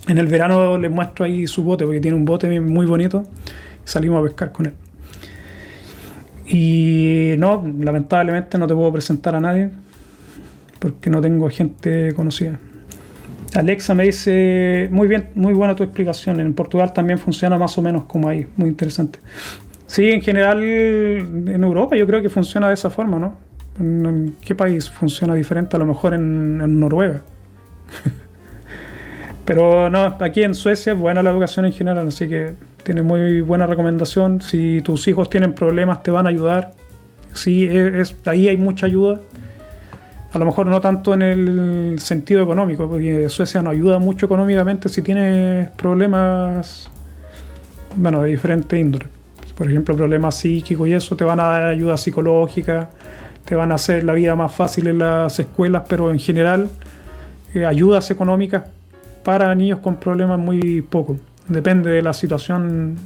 en el verano les muestro ahí su bote, porque tiene un bote muy bonito. salimos a pescar con él. Y no, lamentablemente no te puedo presentar a nadie, porque no tengo gente conocida. Alexa me dice, muy bien, muy buena tu explicación. En Portugal también funciona más o menos como ahí, muy interesante. Sí, en general en Europa yo creo que funciona de esa forma, ¿no? ¿En qué país funciona diferente? A lo mejor en, Noruega. Pero no, aquí en Suecia es buena la educación en general, así que tiene muy buena recomendación. Si tus hijos tienen problemas, te van a ayudar. Sí, es, ahí hay mucha ayuda. A lo mejor no tanto en el sentido económico, porque Suecia no ayuda mucho económicamente si tienes problemas, bueno, de diferente índole. Por ejemplo, problemas psíquicos y eso, te van a dar ayuda psicológica, te van a hacer la vida más fácil en las escuelas, pero en general eh, ayudas económicas para niños con problemas muy poco. Depende de la situación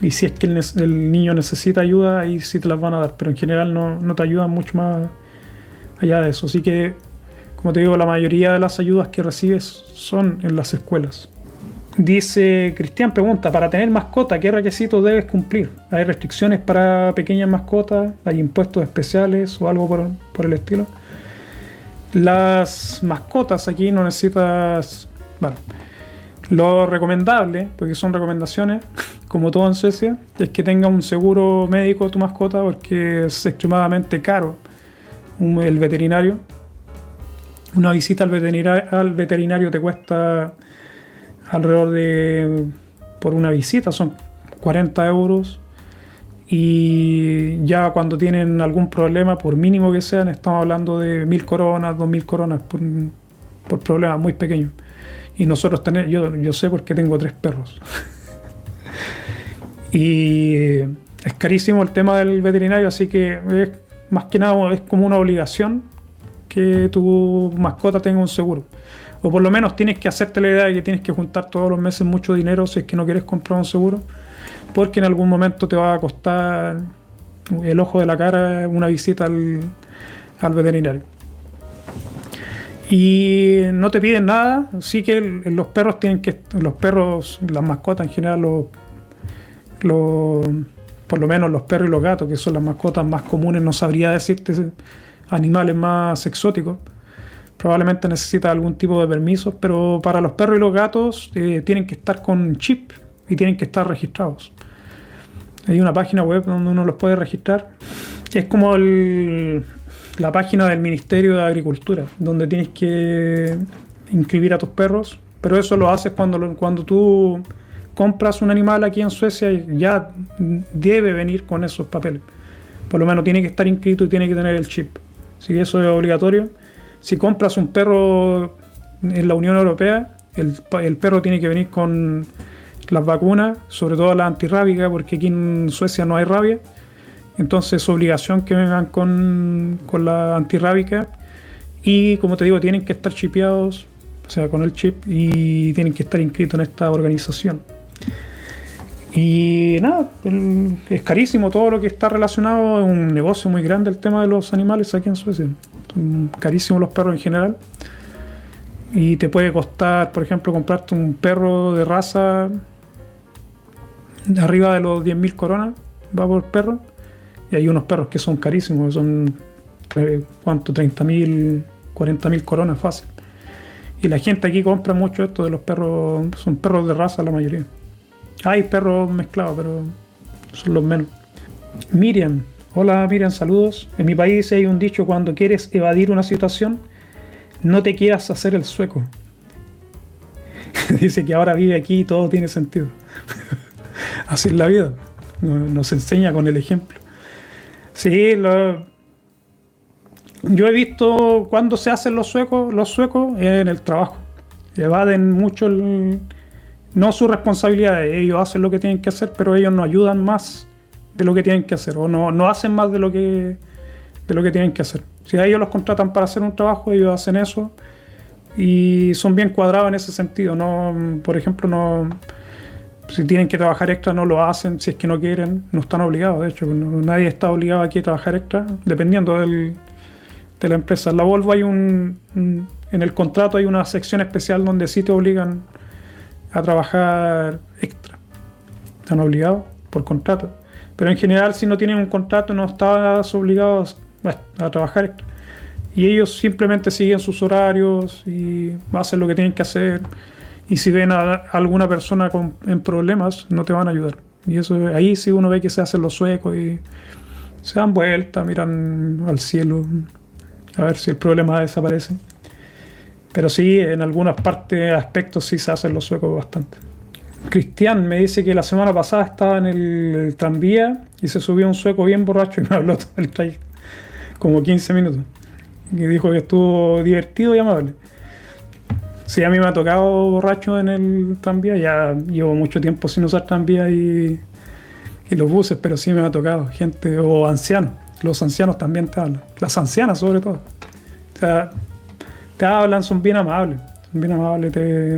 y si es que el, niño necesita ayuda, ahí sí te las van a dar, pero en general no, no te ayudan mucho más allá de eso. Así que, como te digo, la mayoría de las ayudas que recibes son en las escuelas. Dice Cristian, pregunta, para tener mascota, ¿qué requisitos debes cumplir? ¿Hay restricciones para pequeñas mascotas? ¿Hay impuestos especiales o algo por, el estilo? Las mascotas aquí no necesitas... Bueno, lo recomendable, porque son recomendaciones, como todo en Suecia, es que tenga un seguro médico tu mascota porque es extremadamente caro el veterinario. Una visita al veterinario, al veterinario te cuesta alrededor de, por una visita, son 40 euros. Y ya cuando tienen algún problema, por mínimo que sean, estamos hablando de mil coronas, dos mil coronas por, por problemas muy pequeños. Y nosotros tenemos, yo, yo sé porque tengo tres perros. y es carísimo el tema del veterinario, así que es más que nada es como una obligación que tu mascota tenga un seguro. O por lo menos tienes que hacerte la idea de que tienes que juntar todos los meses mucho dinero si es que no quieres comprar un seguro, porque en algún momento te va a costar el ojo de la cara una visita al, veterinario. Y no te piden nada, sí que los perros tienen que, los perros, las mascotas en general, los, los por lo menos los perros y los gatos, que son las mascotas más comunes, no sabría decirte animales más exóticos. Probablemente necesita algún tipo de permiso, pero para los perros y los gatos eh, tienen que estar con chip y tienen que estar registrados. Hay una página web donde uno los puede registrar. Es como la página del Ministerio de Agricultura, donde tienes que inscribir a tus perros, pero eso lo haces cuando, cuando tú compras un animal aquí en Suecia, ya debe venir con esos papeles. Por lo menos tiene que estar inscrito y tiene que tener el chip. Así que eso es obligatorio. Si compras un perro en la Unión Europea, el, perro tiene que venir con las vacunas, sobre todo la antirrábica, porque aquí en Suecia no hay rabia. Entonces es obligación que vengan con, con la antirrábica. Y como te digo, tienen que estar chipeados, o sea, con el chip, y tienen que estar inscritos en esta organización. Y nada, es carísimo todo lo que está relacionado, es un negocio muy grande el tema de los animales aquí en Suecia. Son carísimos los perros en general. Y te puede costar, por ejemplo, comprarte un perro de raza de arriba de los 10.000 coronas, va por perro. Y hay unos perros que son carísimos, son, eh, ¿cuánto? 30.000, 40.000 coronas fácil. Y la gente aquí compra mucho esto de los perros, son perros de raza la mayoría. Hay perros mezclados, pero son los menos. Miriam, hola Miriam, saludos. En mi país hay un dicho cuando quieres evadir una situación, no te quieras hacer el sueco. Dice que ahora vive aquí y todo tiene sentido. Así es la vida. Nos enseña con el ejemplo. Sí, yo he visto cuando se hacen los suecos, los suecos en el trabajo. Evaden mucho el, no su responsabilidad, ellos hacen lo que tienen que hacer, pero ellos nos ayudan más de lo que tienen que hacer o no, no hacen más de lo que de lo que tienen que hacer. Si ellos los contratan para hacer un trabajo, ellos hacen eso y son bien cuadrados en ese sentido. No, por ejemplo, no si tienen que trabajar extra no lo hacen, si es que no quieren, no están obligados, de hecho, nadie está obligado aquí a trabajar extra, dependiendo del, de la empresa. La Volvo hay un, en el contrato hay una sección especial donde sí te obligan a trabajar extra. Están obligados por contrato. Pero en general, si no tienen un contrato, no estás obligado a trabajar extra. Y ellos simplemente siguen sus horarios y hacen lo que tienen que hacer y si ven a alguna persona con, en problemas, no te van a ayudar. Y eso ahí sí uno ve que se hacen los suecos y se dan vuelta, miran al cielo a ver si el problema desaparece. Pero sí, en algunas partes, aspectos sí se hacen los suecos bastante. Cristian me dice que la semana pasada estaba en el, tranvía y se subió un sueco bien borracho y me habló todo el trayecto, como 15 minutos. Y dijo que estuvo divertido y amable. Sí, a mí me ha tocado borracho en el tranvía. Ya llevo mucho tiempo sin usar tranvía y, los buses, pero sí me ha tocado gente o ancianos. Los ancianos también te hablan. Las ancianas, sobre todo. O sea, te hablan, son bien amables. Son bien amables.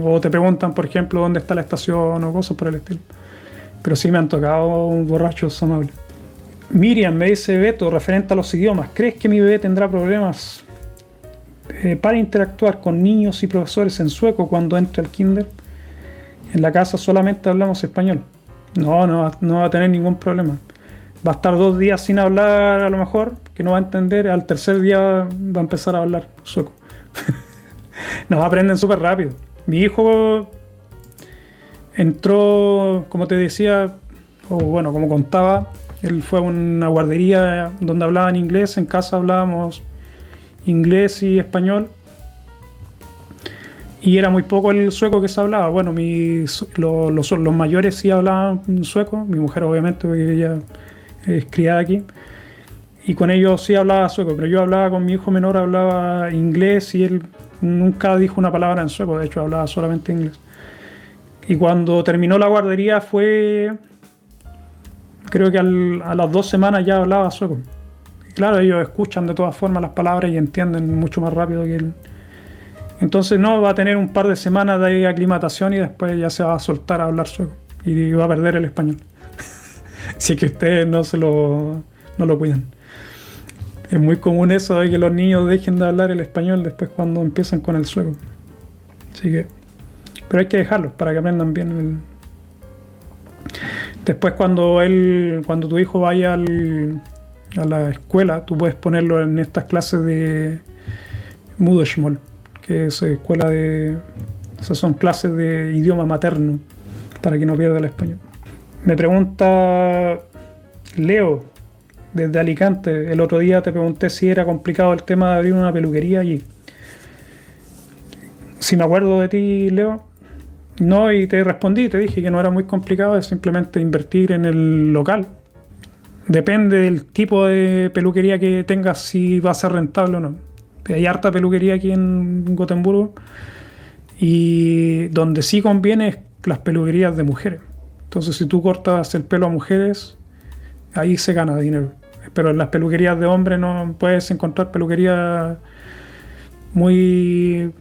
o te preguntan, por ejemplo, dónde está la estación o cosas por el estilo. Pero sí me han tocado borrachos amables. Miriam me dice, Beto, referente a los idiomas, ¿crees que mi bebé tendrá problemas eh, para interactuar con niños y profesores en sueco cuando entre al kinder. En la casa solamente hablamos español. No, no, no va a tener ningún problema. Va a estar dos días sin hablar a lo mejor, que no va a entender. Al tercer día va a empezar a hablar sueco. Nos aprenden súper rápido. Mi hijo entró, como te decía, o bueno, como contaba, él fue a una guardería donde hablaban inglés, en casa hablábamos inglés y español. Y era muy poco el sueco que se hablaba. Bueno, mis, los, los, mayores sí hablaban sueco, mi mujer obviamente, porque ella es criada aquí. Y con ellos sí hablaba sueco, pero yo hablaba con mi hijo menor, hablaba inglés y él nunca dijo una palabra en sueco, de hecho hablaba solamente inglés. Y cuando terminó la guardería fue, creo que a las dos semanas ya hablaba sueco claro, ellos escuchan de todas formas las palabras y entienden mucho más rápido que él. Entonces no, va a tener un par de semanas de aclimatación y después ya se va a soltar a hablar sueco y va a perder el español. si es que ustedes no se lo, no lo cuidan. Es muy común eso de que los niños dejen de hablar el español después cuando empiezan con el sueco. Así que, pero hay que dejarlos para que aprendan bien el... Después cuando él, cuando tu hijo vaya al, a la escuela, tú puedes ponerlo en estas clases de Mudoshmol, que es escuela de. Esas son clases de idioma materno, para que no pierda el español. Me pregunta Leo, desde Alicante. El otro día te pregunté si era complicado el tema de abrir una peluquería allí. Si me acuerdo de ti, Leo, no, y te respondí, te dije que no era muy complicado, es simplemente invertir en el local, Depende del tipo de peluquería que tengas, si va a ser rentable o no. Hay harta peluquería aquí en Gotemburgo y donde sí conviene es las peluquerías de mujeres. Entonces, si tú cortas el pelo a mujeres, ahí se gana dinero. Pero en las peluquerías de hombres no puedes encontrar peluquerías muy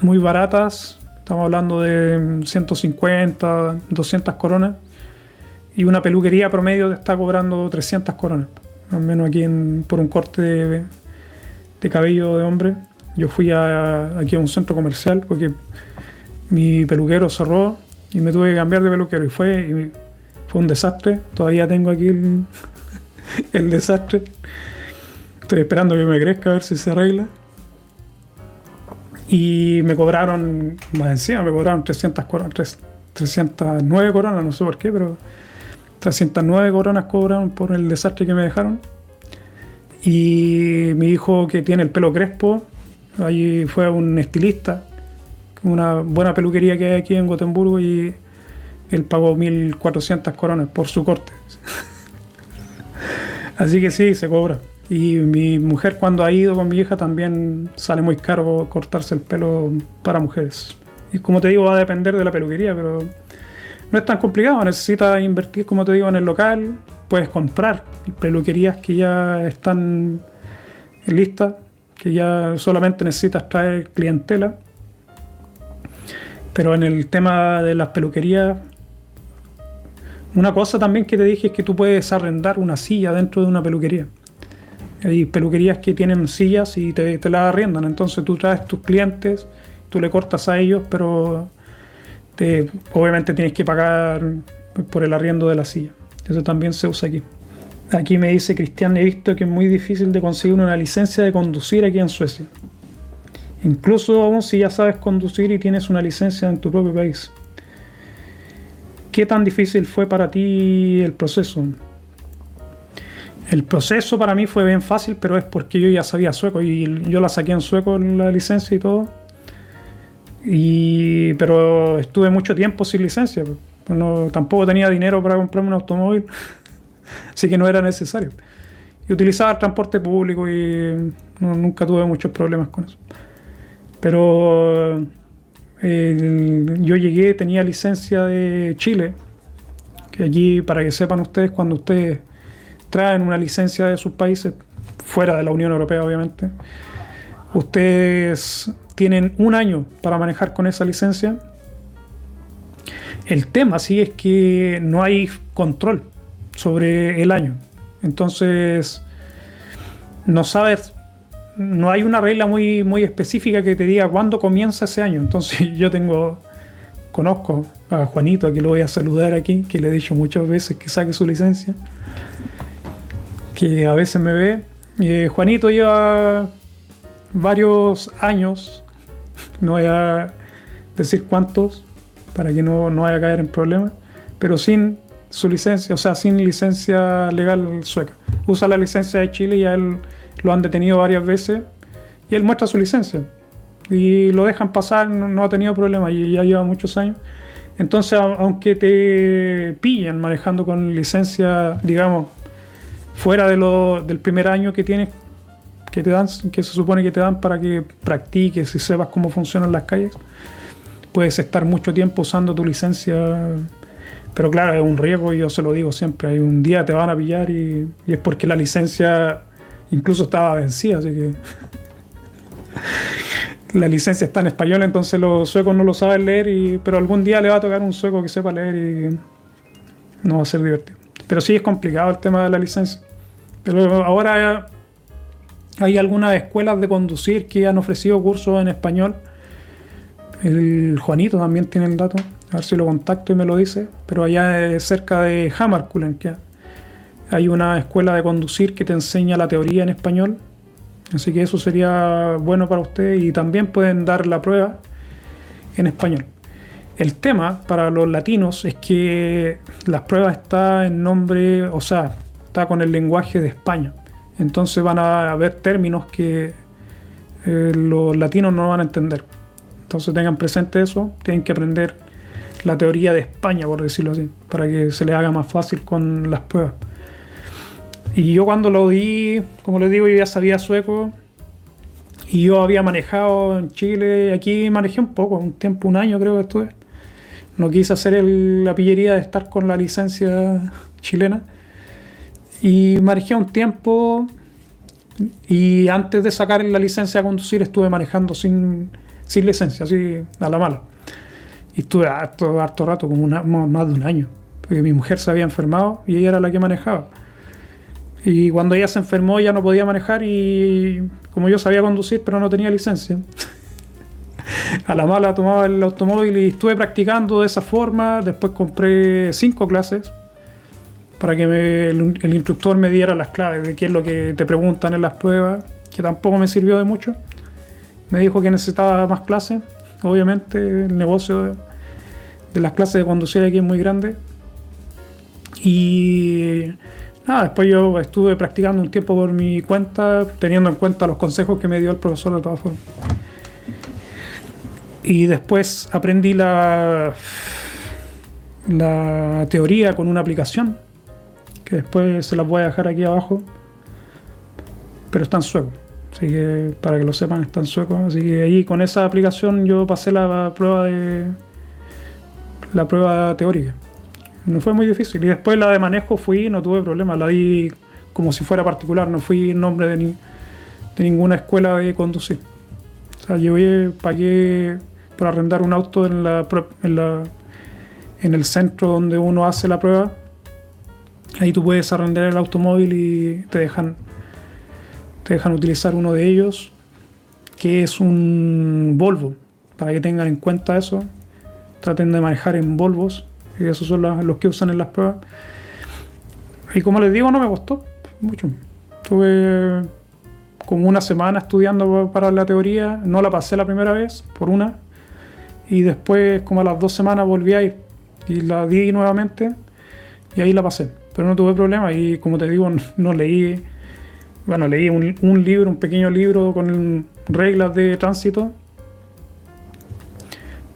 muy baratas. Estamos hablando de 150, 200 coronas y una peluquería promedio te está cobrando 300 coronas, al menos aquí por un corte de, cabello de hombre. Yo fui aquí a un centro comercial porque mi peluquero cerró y me tuve que cambiar de peluquero y fue, fue un desastre. Todavía tengo aquí el, desastre. Estoy esperando que me crezca a ver si se arregla. Y me cobraron, más encima, me cobraron 300 coronas, 309 coronas, no sé por qué, pero 309 coronas cobraron por el desastre que me dejaron. Y mi hijo que tiene el pelo crespo, allí fue un estilista, una buena peluquería que hay aquí en Gotemburgo y él pagó 1.400 coronas por su corte. Así que sí, se cobra. Y mi mujer cuando ha ido con mi hija también sale muy caro cortarse el pelo para mujeres. Y como te digo, va a depender de la peluquería, pero no es tan complicado, necesitas invertir, como te digo, en el local, puedes comprar peluquerías que ya están listas, que ya solamente necesitas traer clientela. Pero en el tema de las peluquerías, una cosa también que te dije es que tú puedes arrendar una silla dentro de una peluquería. Hay peluquerías que tienen sillas y te, te las arrendan, entonces tú traes tus clientes, tú le cortas a ellos, pero obviamente tienes que pagar por el arriendo de la silla. Eso también se usa aquí. Aquí me dice Cristian, he visto que es muy difícil de conseguir una licencia de conducir aquí en Suecia. Incluso si ya sabes conducir y tienes una licencia en tu propio país. ¿Qué tan difícil fue para ti el proceso? El proceso para mí fue bien fácil, pero es porque yo ya sabía sueco y yo la saqué en sueco la licencia y todo. Y, pero estuve mucho tiempo sin licencia. No, tampoco tenía dinero para comprarme un automóvil, así que no era necesario. Y utilizaba el transporte público y nunca tuve muchos problemas con eso. Pero yo llegué, tenía licencia de Chile, que allí, para que sepan ustedes, cuando ustedes traen una licencia de sus países, fuera de la Unión Europea obviamente, ustedes tienen un año para manejar con esa licencia. El tema sí es que no hay control sobre el año. Entonces, no sabes, no hay una regla muy, muy específica que te diga cuándo comienza ese año. Entonces, yo tengo, conozco a Juanito, que lo voy a saludar aquí, que le he dicho muchas veces que saque su licencia, que a veces me ve. Eh, Juanito lleva varios años no voy a decir cuántos para que no, no vaya a caer en problemas, pero sin su licencia, o sea, sin licencia legal sueca. Usa la licencia de Chile y a él lo han detenido varias veces y él muestra su licencia y lo dejan pasar, no, ha tenido problemas y ya lleva muchos años. Entonces, aunque te pillen manejando con licencia, digamos, fuera de lo, del primer año que tienes que te dan, que se supone que te dan para que practiques y sepas cómo funcionan las calles. Puedes estar mucho tiempo usando tu licencia, pero claro, es un riesgo y yo se lo digo siempre. Hay un día te van a pillar y, es porque la licencia incluso estaba vencida, así que la licencia está en español, entonces los suecos no lo saben leer, pero algún día le va a tocar un sueco que sepa leer y no va a ser divertido. Pero sí es complicado el tema de la licencia. Pero ahora hay algunas escuelas de conducir que han ofrecido cursos en español. El Juanito también tiene el dato. A ver si lo contacto y me lo dice. Pero allá cerca de Hammarkullen, que hay una escuela de conducir que te enseña la teoría en español. Así que eso sería bueno para ustedes y también pueden dar la prueba en español. El tema para los latinos es que las pruebas están en nombre, o sea, está con el lenguaje de España. Entonces van a haber términos que eh, los latinos no van a entender. Entonces tengan presente eso, tienen que aprender la teoría de España, por decirlo así, para que se les haga más fácil con las pruebas. Y yo cuando lo di, como les digo, yo ya sabía sueco y yo había manejado en Chile, aquí manejé un poco, un tiempo, un año creo que estuve. No quise hacer la pillería de estar con la licencia chilena y manejé un tiempo y antes de sacar la licencia a conducir estuve manejando sin, sin licencia, así a la mala. Y estuve harto, harto rato, como más de un año, porque mi mujer se había enfermado y ella era la que manejaba. Y cuando ella se enfermó ya no podía manejar y como yo sabía conducir pero no tenía licencia, a la mala tomaba el automóvil y estuve practicando de esa forma. Después compré cinco clases para que el, instructor me diera las claves de qué es lo que te preguntan en las pruebas, que tampoco me sirvió de mucho. Me dijo que necesitaba más clases. Obviamente el negocio de, las clases de conducir aquí es muy grande. Y nada, después yo estuve practicando un tiempo por mi cuenta, teniendo en cuenta los consejos que me dio el profesor de todas formas. Y después aprendí la, la teoría con una aplicación que después se las voy a dejar aquí abajo, pero están suecos. Así que para que lo sepan, están suecos. Así que ahí con esa aplicación yo pasé la prueba de la prueba teórica. No fue muy difícil. Y después la de manejo fui, no tuve problema, la di como si fuera particular, no fui nombre de, ni, de ninguna escuela de conducir. O sea, yo pagué por arrendar un auto en, la, en, la, en el centro donde uno hace la prueba. Ahí tú puedes arrendar el automóvil y te dejan, te dejan utilizar uno de ellos, que es un Volvo, para que tengan en cuenta eso. Traten de manejar en Volvos, y esos son los que usan en las pruebas. Y como les digo, no me costó mucho. Tuve como una semana estudiando para la teoría, no la pasé la primera vez, por una, y después como a las dos semanas volví a y la di nuevamente. Y ahí la pasé, pero no tuve problema. Y como te digo, no, leí, bueno, leí un, libro, un pequeño libro con reglas de tránsito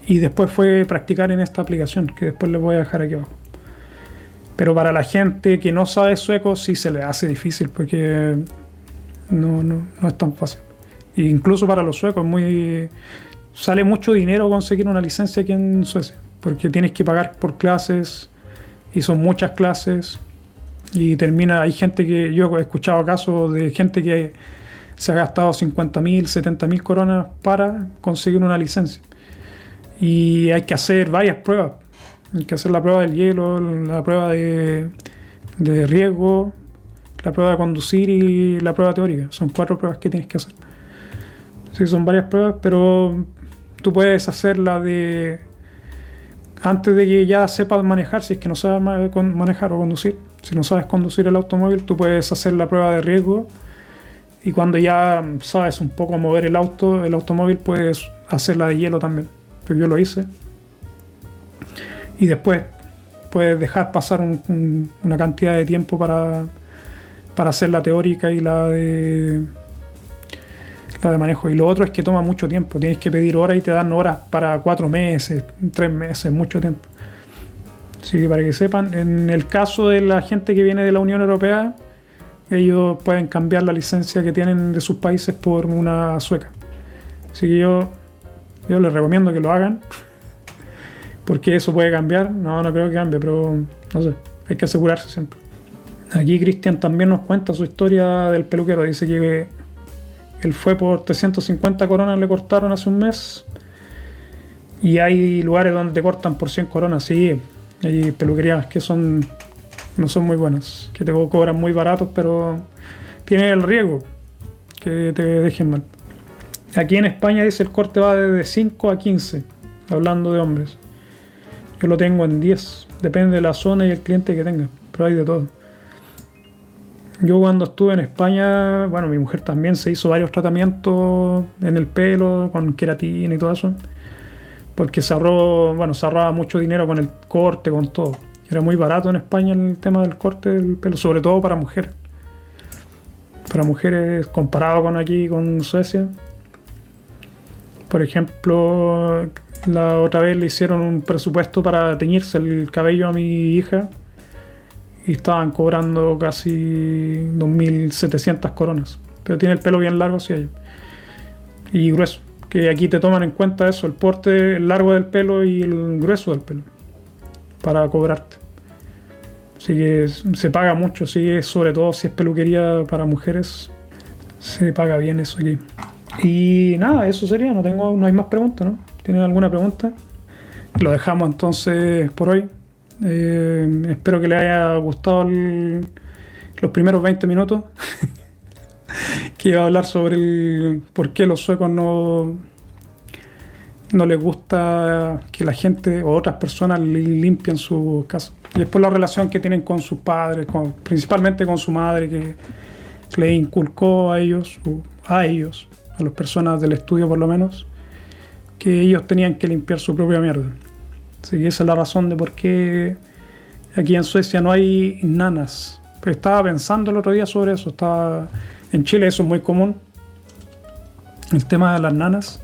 y después fue practicar en esta aplicación que después les voy a dejar aquí abajo. Pero para la gente que no sabe sueco sí se le hace difícil porque no, no, no es tan fácil. E incluso para los suecos muy sale mucho dinero conseguir una licencia aquí en Suecia, porque tienes que pagar por clases y son muchas clases y termina, hay gente que yo he escuchado casos de gente que se ha gastado 50 mil, 70 mil coronas para conseguir una licencia. Y hay que hacer varias pruebas. Hay que hacer la prueba del hielo, la prueba de, riesgo, la prueba de conducir y la prueba teórica. Son cuatro pruebas que tienes que hacer. Sí, son varias pruebas, pero tú puedes hacerla de antes de que ya sepas manejar, si es que no sabes manejar o conducir. Si no sabes conducir el automóvil, tú puedes hacer la prueba de riesgo y cuando ya sabes un poco mover el auto, el automóvil, puedes hacer la de hielo también. Yo lo hice. Y después puedes dejar pasar una cantidad de tiempo para, para hacer la teórica y la de de manejo. Y lo otro es que toma mucho tiempo. Tienes que pedir horas y te dan horas para cuatro meses, tres meses, mucho tiempo. Así para que sepan, en el caso de la gente que viene de la Unión Europea, ellos pueden cambiar la licencia que tienen de sus países por una sueca. Así que yo, yo les recomiendo que lo hagan. Porque eso puede cambiar. No, no creo que cambie, pero no sé, hay que asegurarse siempre. Aquí Cristian también nos cuenta su historia del peluquero. Dice que él fue por 350 coronas, le cortaron hace un mes. Y hay lugares donde te cortan por 100 coronas, sí. Hay peluquerías que son no son muy buenas, que te cobran muy baratos, pero tiene el riesgo que te dejen mal. Aquí en España dice el corte va de 5 a 15, hablando de hombres. Yo lo tengo en 10, depende de la zona y el cliente que tenga, pero hay de todo. Yo cuando estuve en España, bueno, mi mujer también se hizo varios tratamientos en el pelo, con queratina y todo eso, porque se ahorró, bueno, se ahorraba mucho dinero con el corte, con todo. Era muy barato en España el tema del corte del pelo, sobre todo para mujeres. Para mujeres comparado con aquí, con Suecia. Por ejemplo, la otra vez le hicieron un presupuesto para teñirse el cabello a mi hija y estaban cobrando casi 2.700 coronas. Pero tiene el pelo bien largo, sí hay. Y grueso. Que aquí te toman en cuenta eso, el porte, el largo del pelo y el grueso del pelo. Para cobrarte. Así que se paga mucho, sí, sobre todo si es peluquería para mujeres, se paga bien eso aquí. Y nada, eso sería, no tengo, no hay más preguntas, ¿no? ¿Tienen alguna pregunta? Lo dejamos entonces por hoy. Eh, espero que les haya gustado los primeros 20 minutos. que iba a hablar sobre por qué los suecos no, no les gusta que la gente o otras personas limpien su casa. Y después la relación que tienen con sus padres, con, principalmente con su madre, que le inculcó a ellos, a ellos, las personas del estudio por lo menos, que ellos tenían que limpiar su propia mierda. Así esa es la razón de por qué aquí en Suecia no hay nanas. Pero estaba pensando el otro día sobre eso. Estaba, en Chile eso es muy común. El tema de las nanas.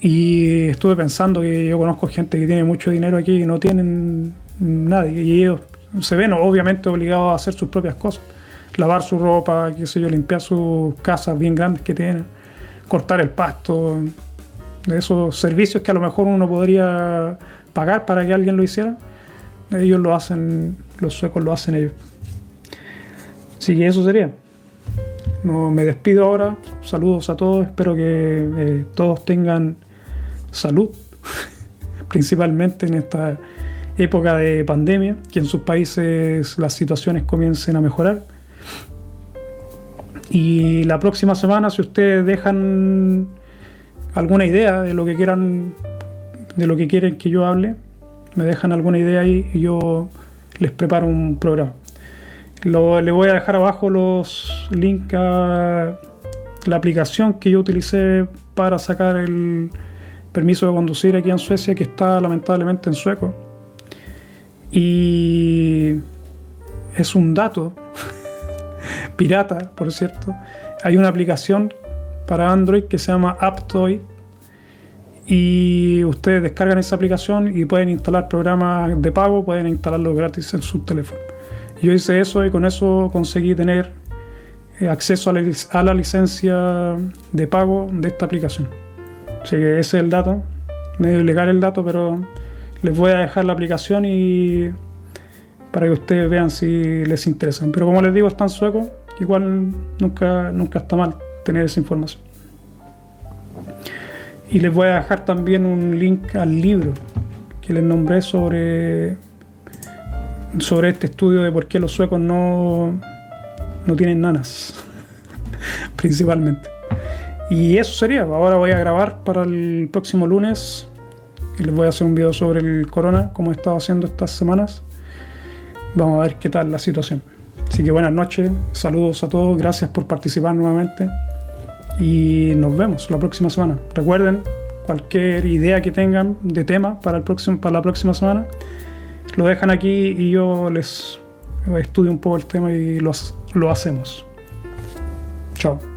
Y estuve pensando que yo conozco gente que tiene mucho dinero aquí y no tienen nadie. Y ellos se ven obviamente obligados a hacer sus propias cosas. Lavar su ropa, qué sé yo, limpiar sus casas bien grandes que tienen. Cortar el pasto. De esos servicios que a lo mejor uno podría pagar para que alguien lo hiciera. Ellos lo hacen, los suecos lo hacen ellos. Así que eso sería. No, me despido ahora. Saludos a todos. Espero que eh, todos tengan salud, principalmente en esta época de pandemia, que en sus países las situaciones comiencen a mejorar. Y la próxima semana, si ustedes dejan alguna idea de lo que quieran, de lo que quieren que yo hable, me dejan alguna idea ahí y yo les preparo un programa. Lo, le voy a dejar abajo los links a la aplicación que yo utilicé para sacar el permiso de conducir aquí en Suecia, que está lamentablemente en sueco. Y es un dato pirata, por cierto. Hay una aplicación para Android que se llama Aptoid y ustedes descargan esa aplicación y pueden instalar programas de pago, pueden instalarlo gratis en su teléfono. Yo hice eso y con eso conseguí tener eh, acceso a la, licencia de pago de esta aplicación. Así que ese es el dato, medio ilegal el dato, pero les voy a dejar la aplicación y para que ustedes vean si les interesa. Pero como les digo, está en sueco, igual nunca, nunca está mal tener esa información. Y les voy a dejar también un link al libro que les nombré sobre sobre este estudio de por qué los suecos no, no tienen nanas, principalmente. Y eso sería. Ahora voy a grabar para el próximo lunes y les voy a hacer un video sobre el corona, como he estado haciendo estas semanas. Vamos a ver qué tal la situación. Así que buenas noches, saludos a todos, gracias por participar nuevamente y nos vemos la próxima semana. Recuerden, cualquier idea que tengan de tema para, el próximo, para la próxima semana, lo dejan aquí y yo les estudio un poco el tema y lo hacemos. Chao.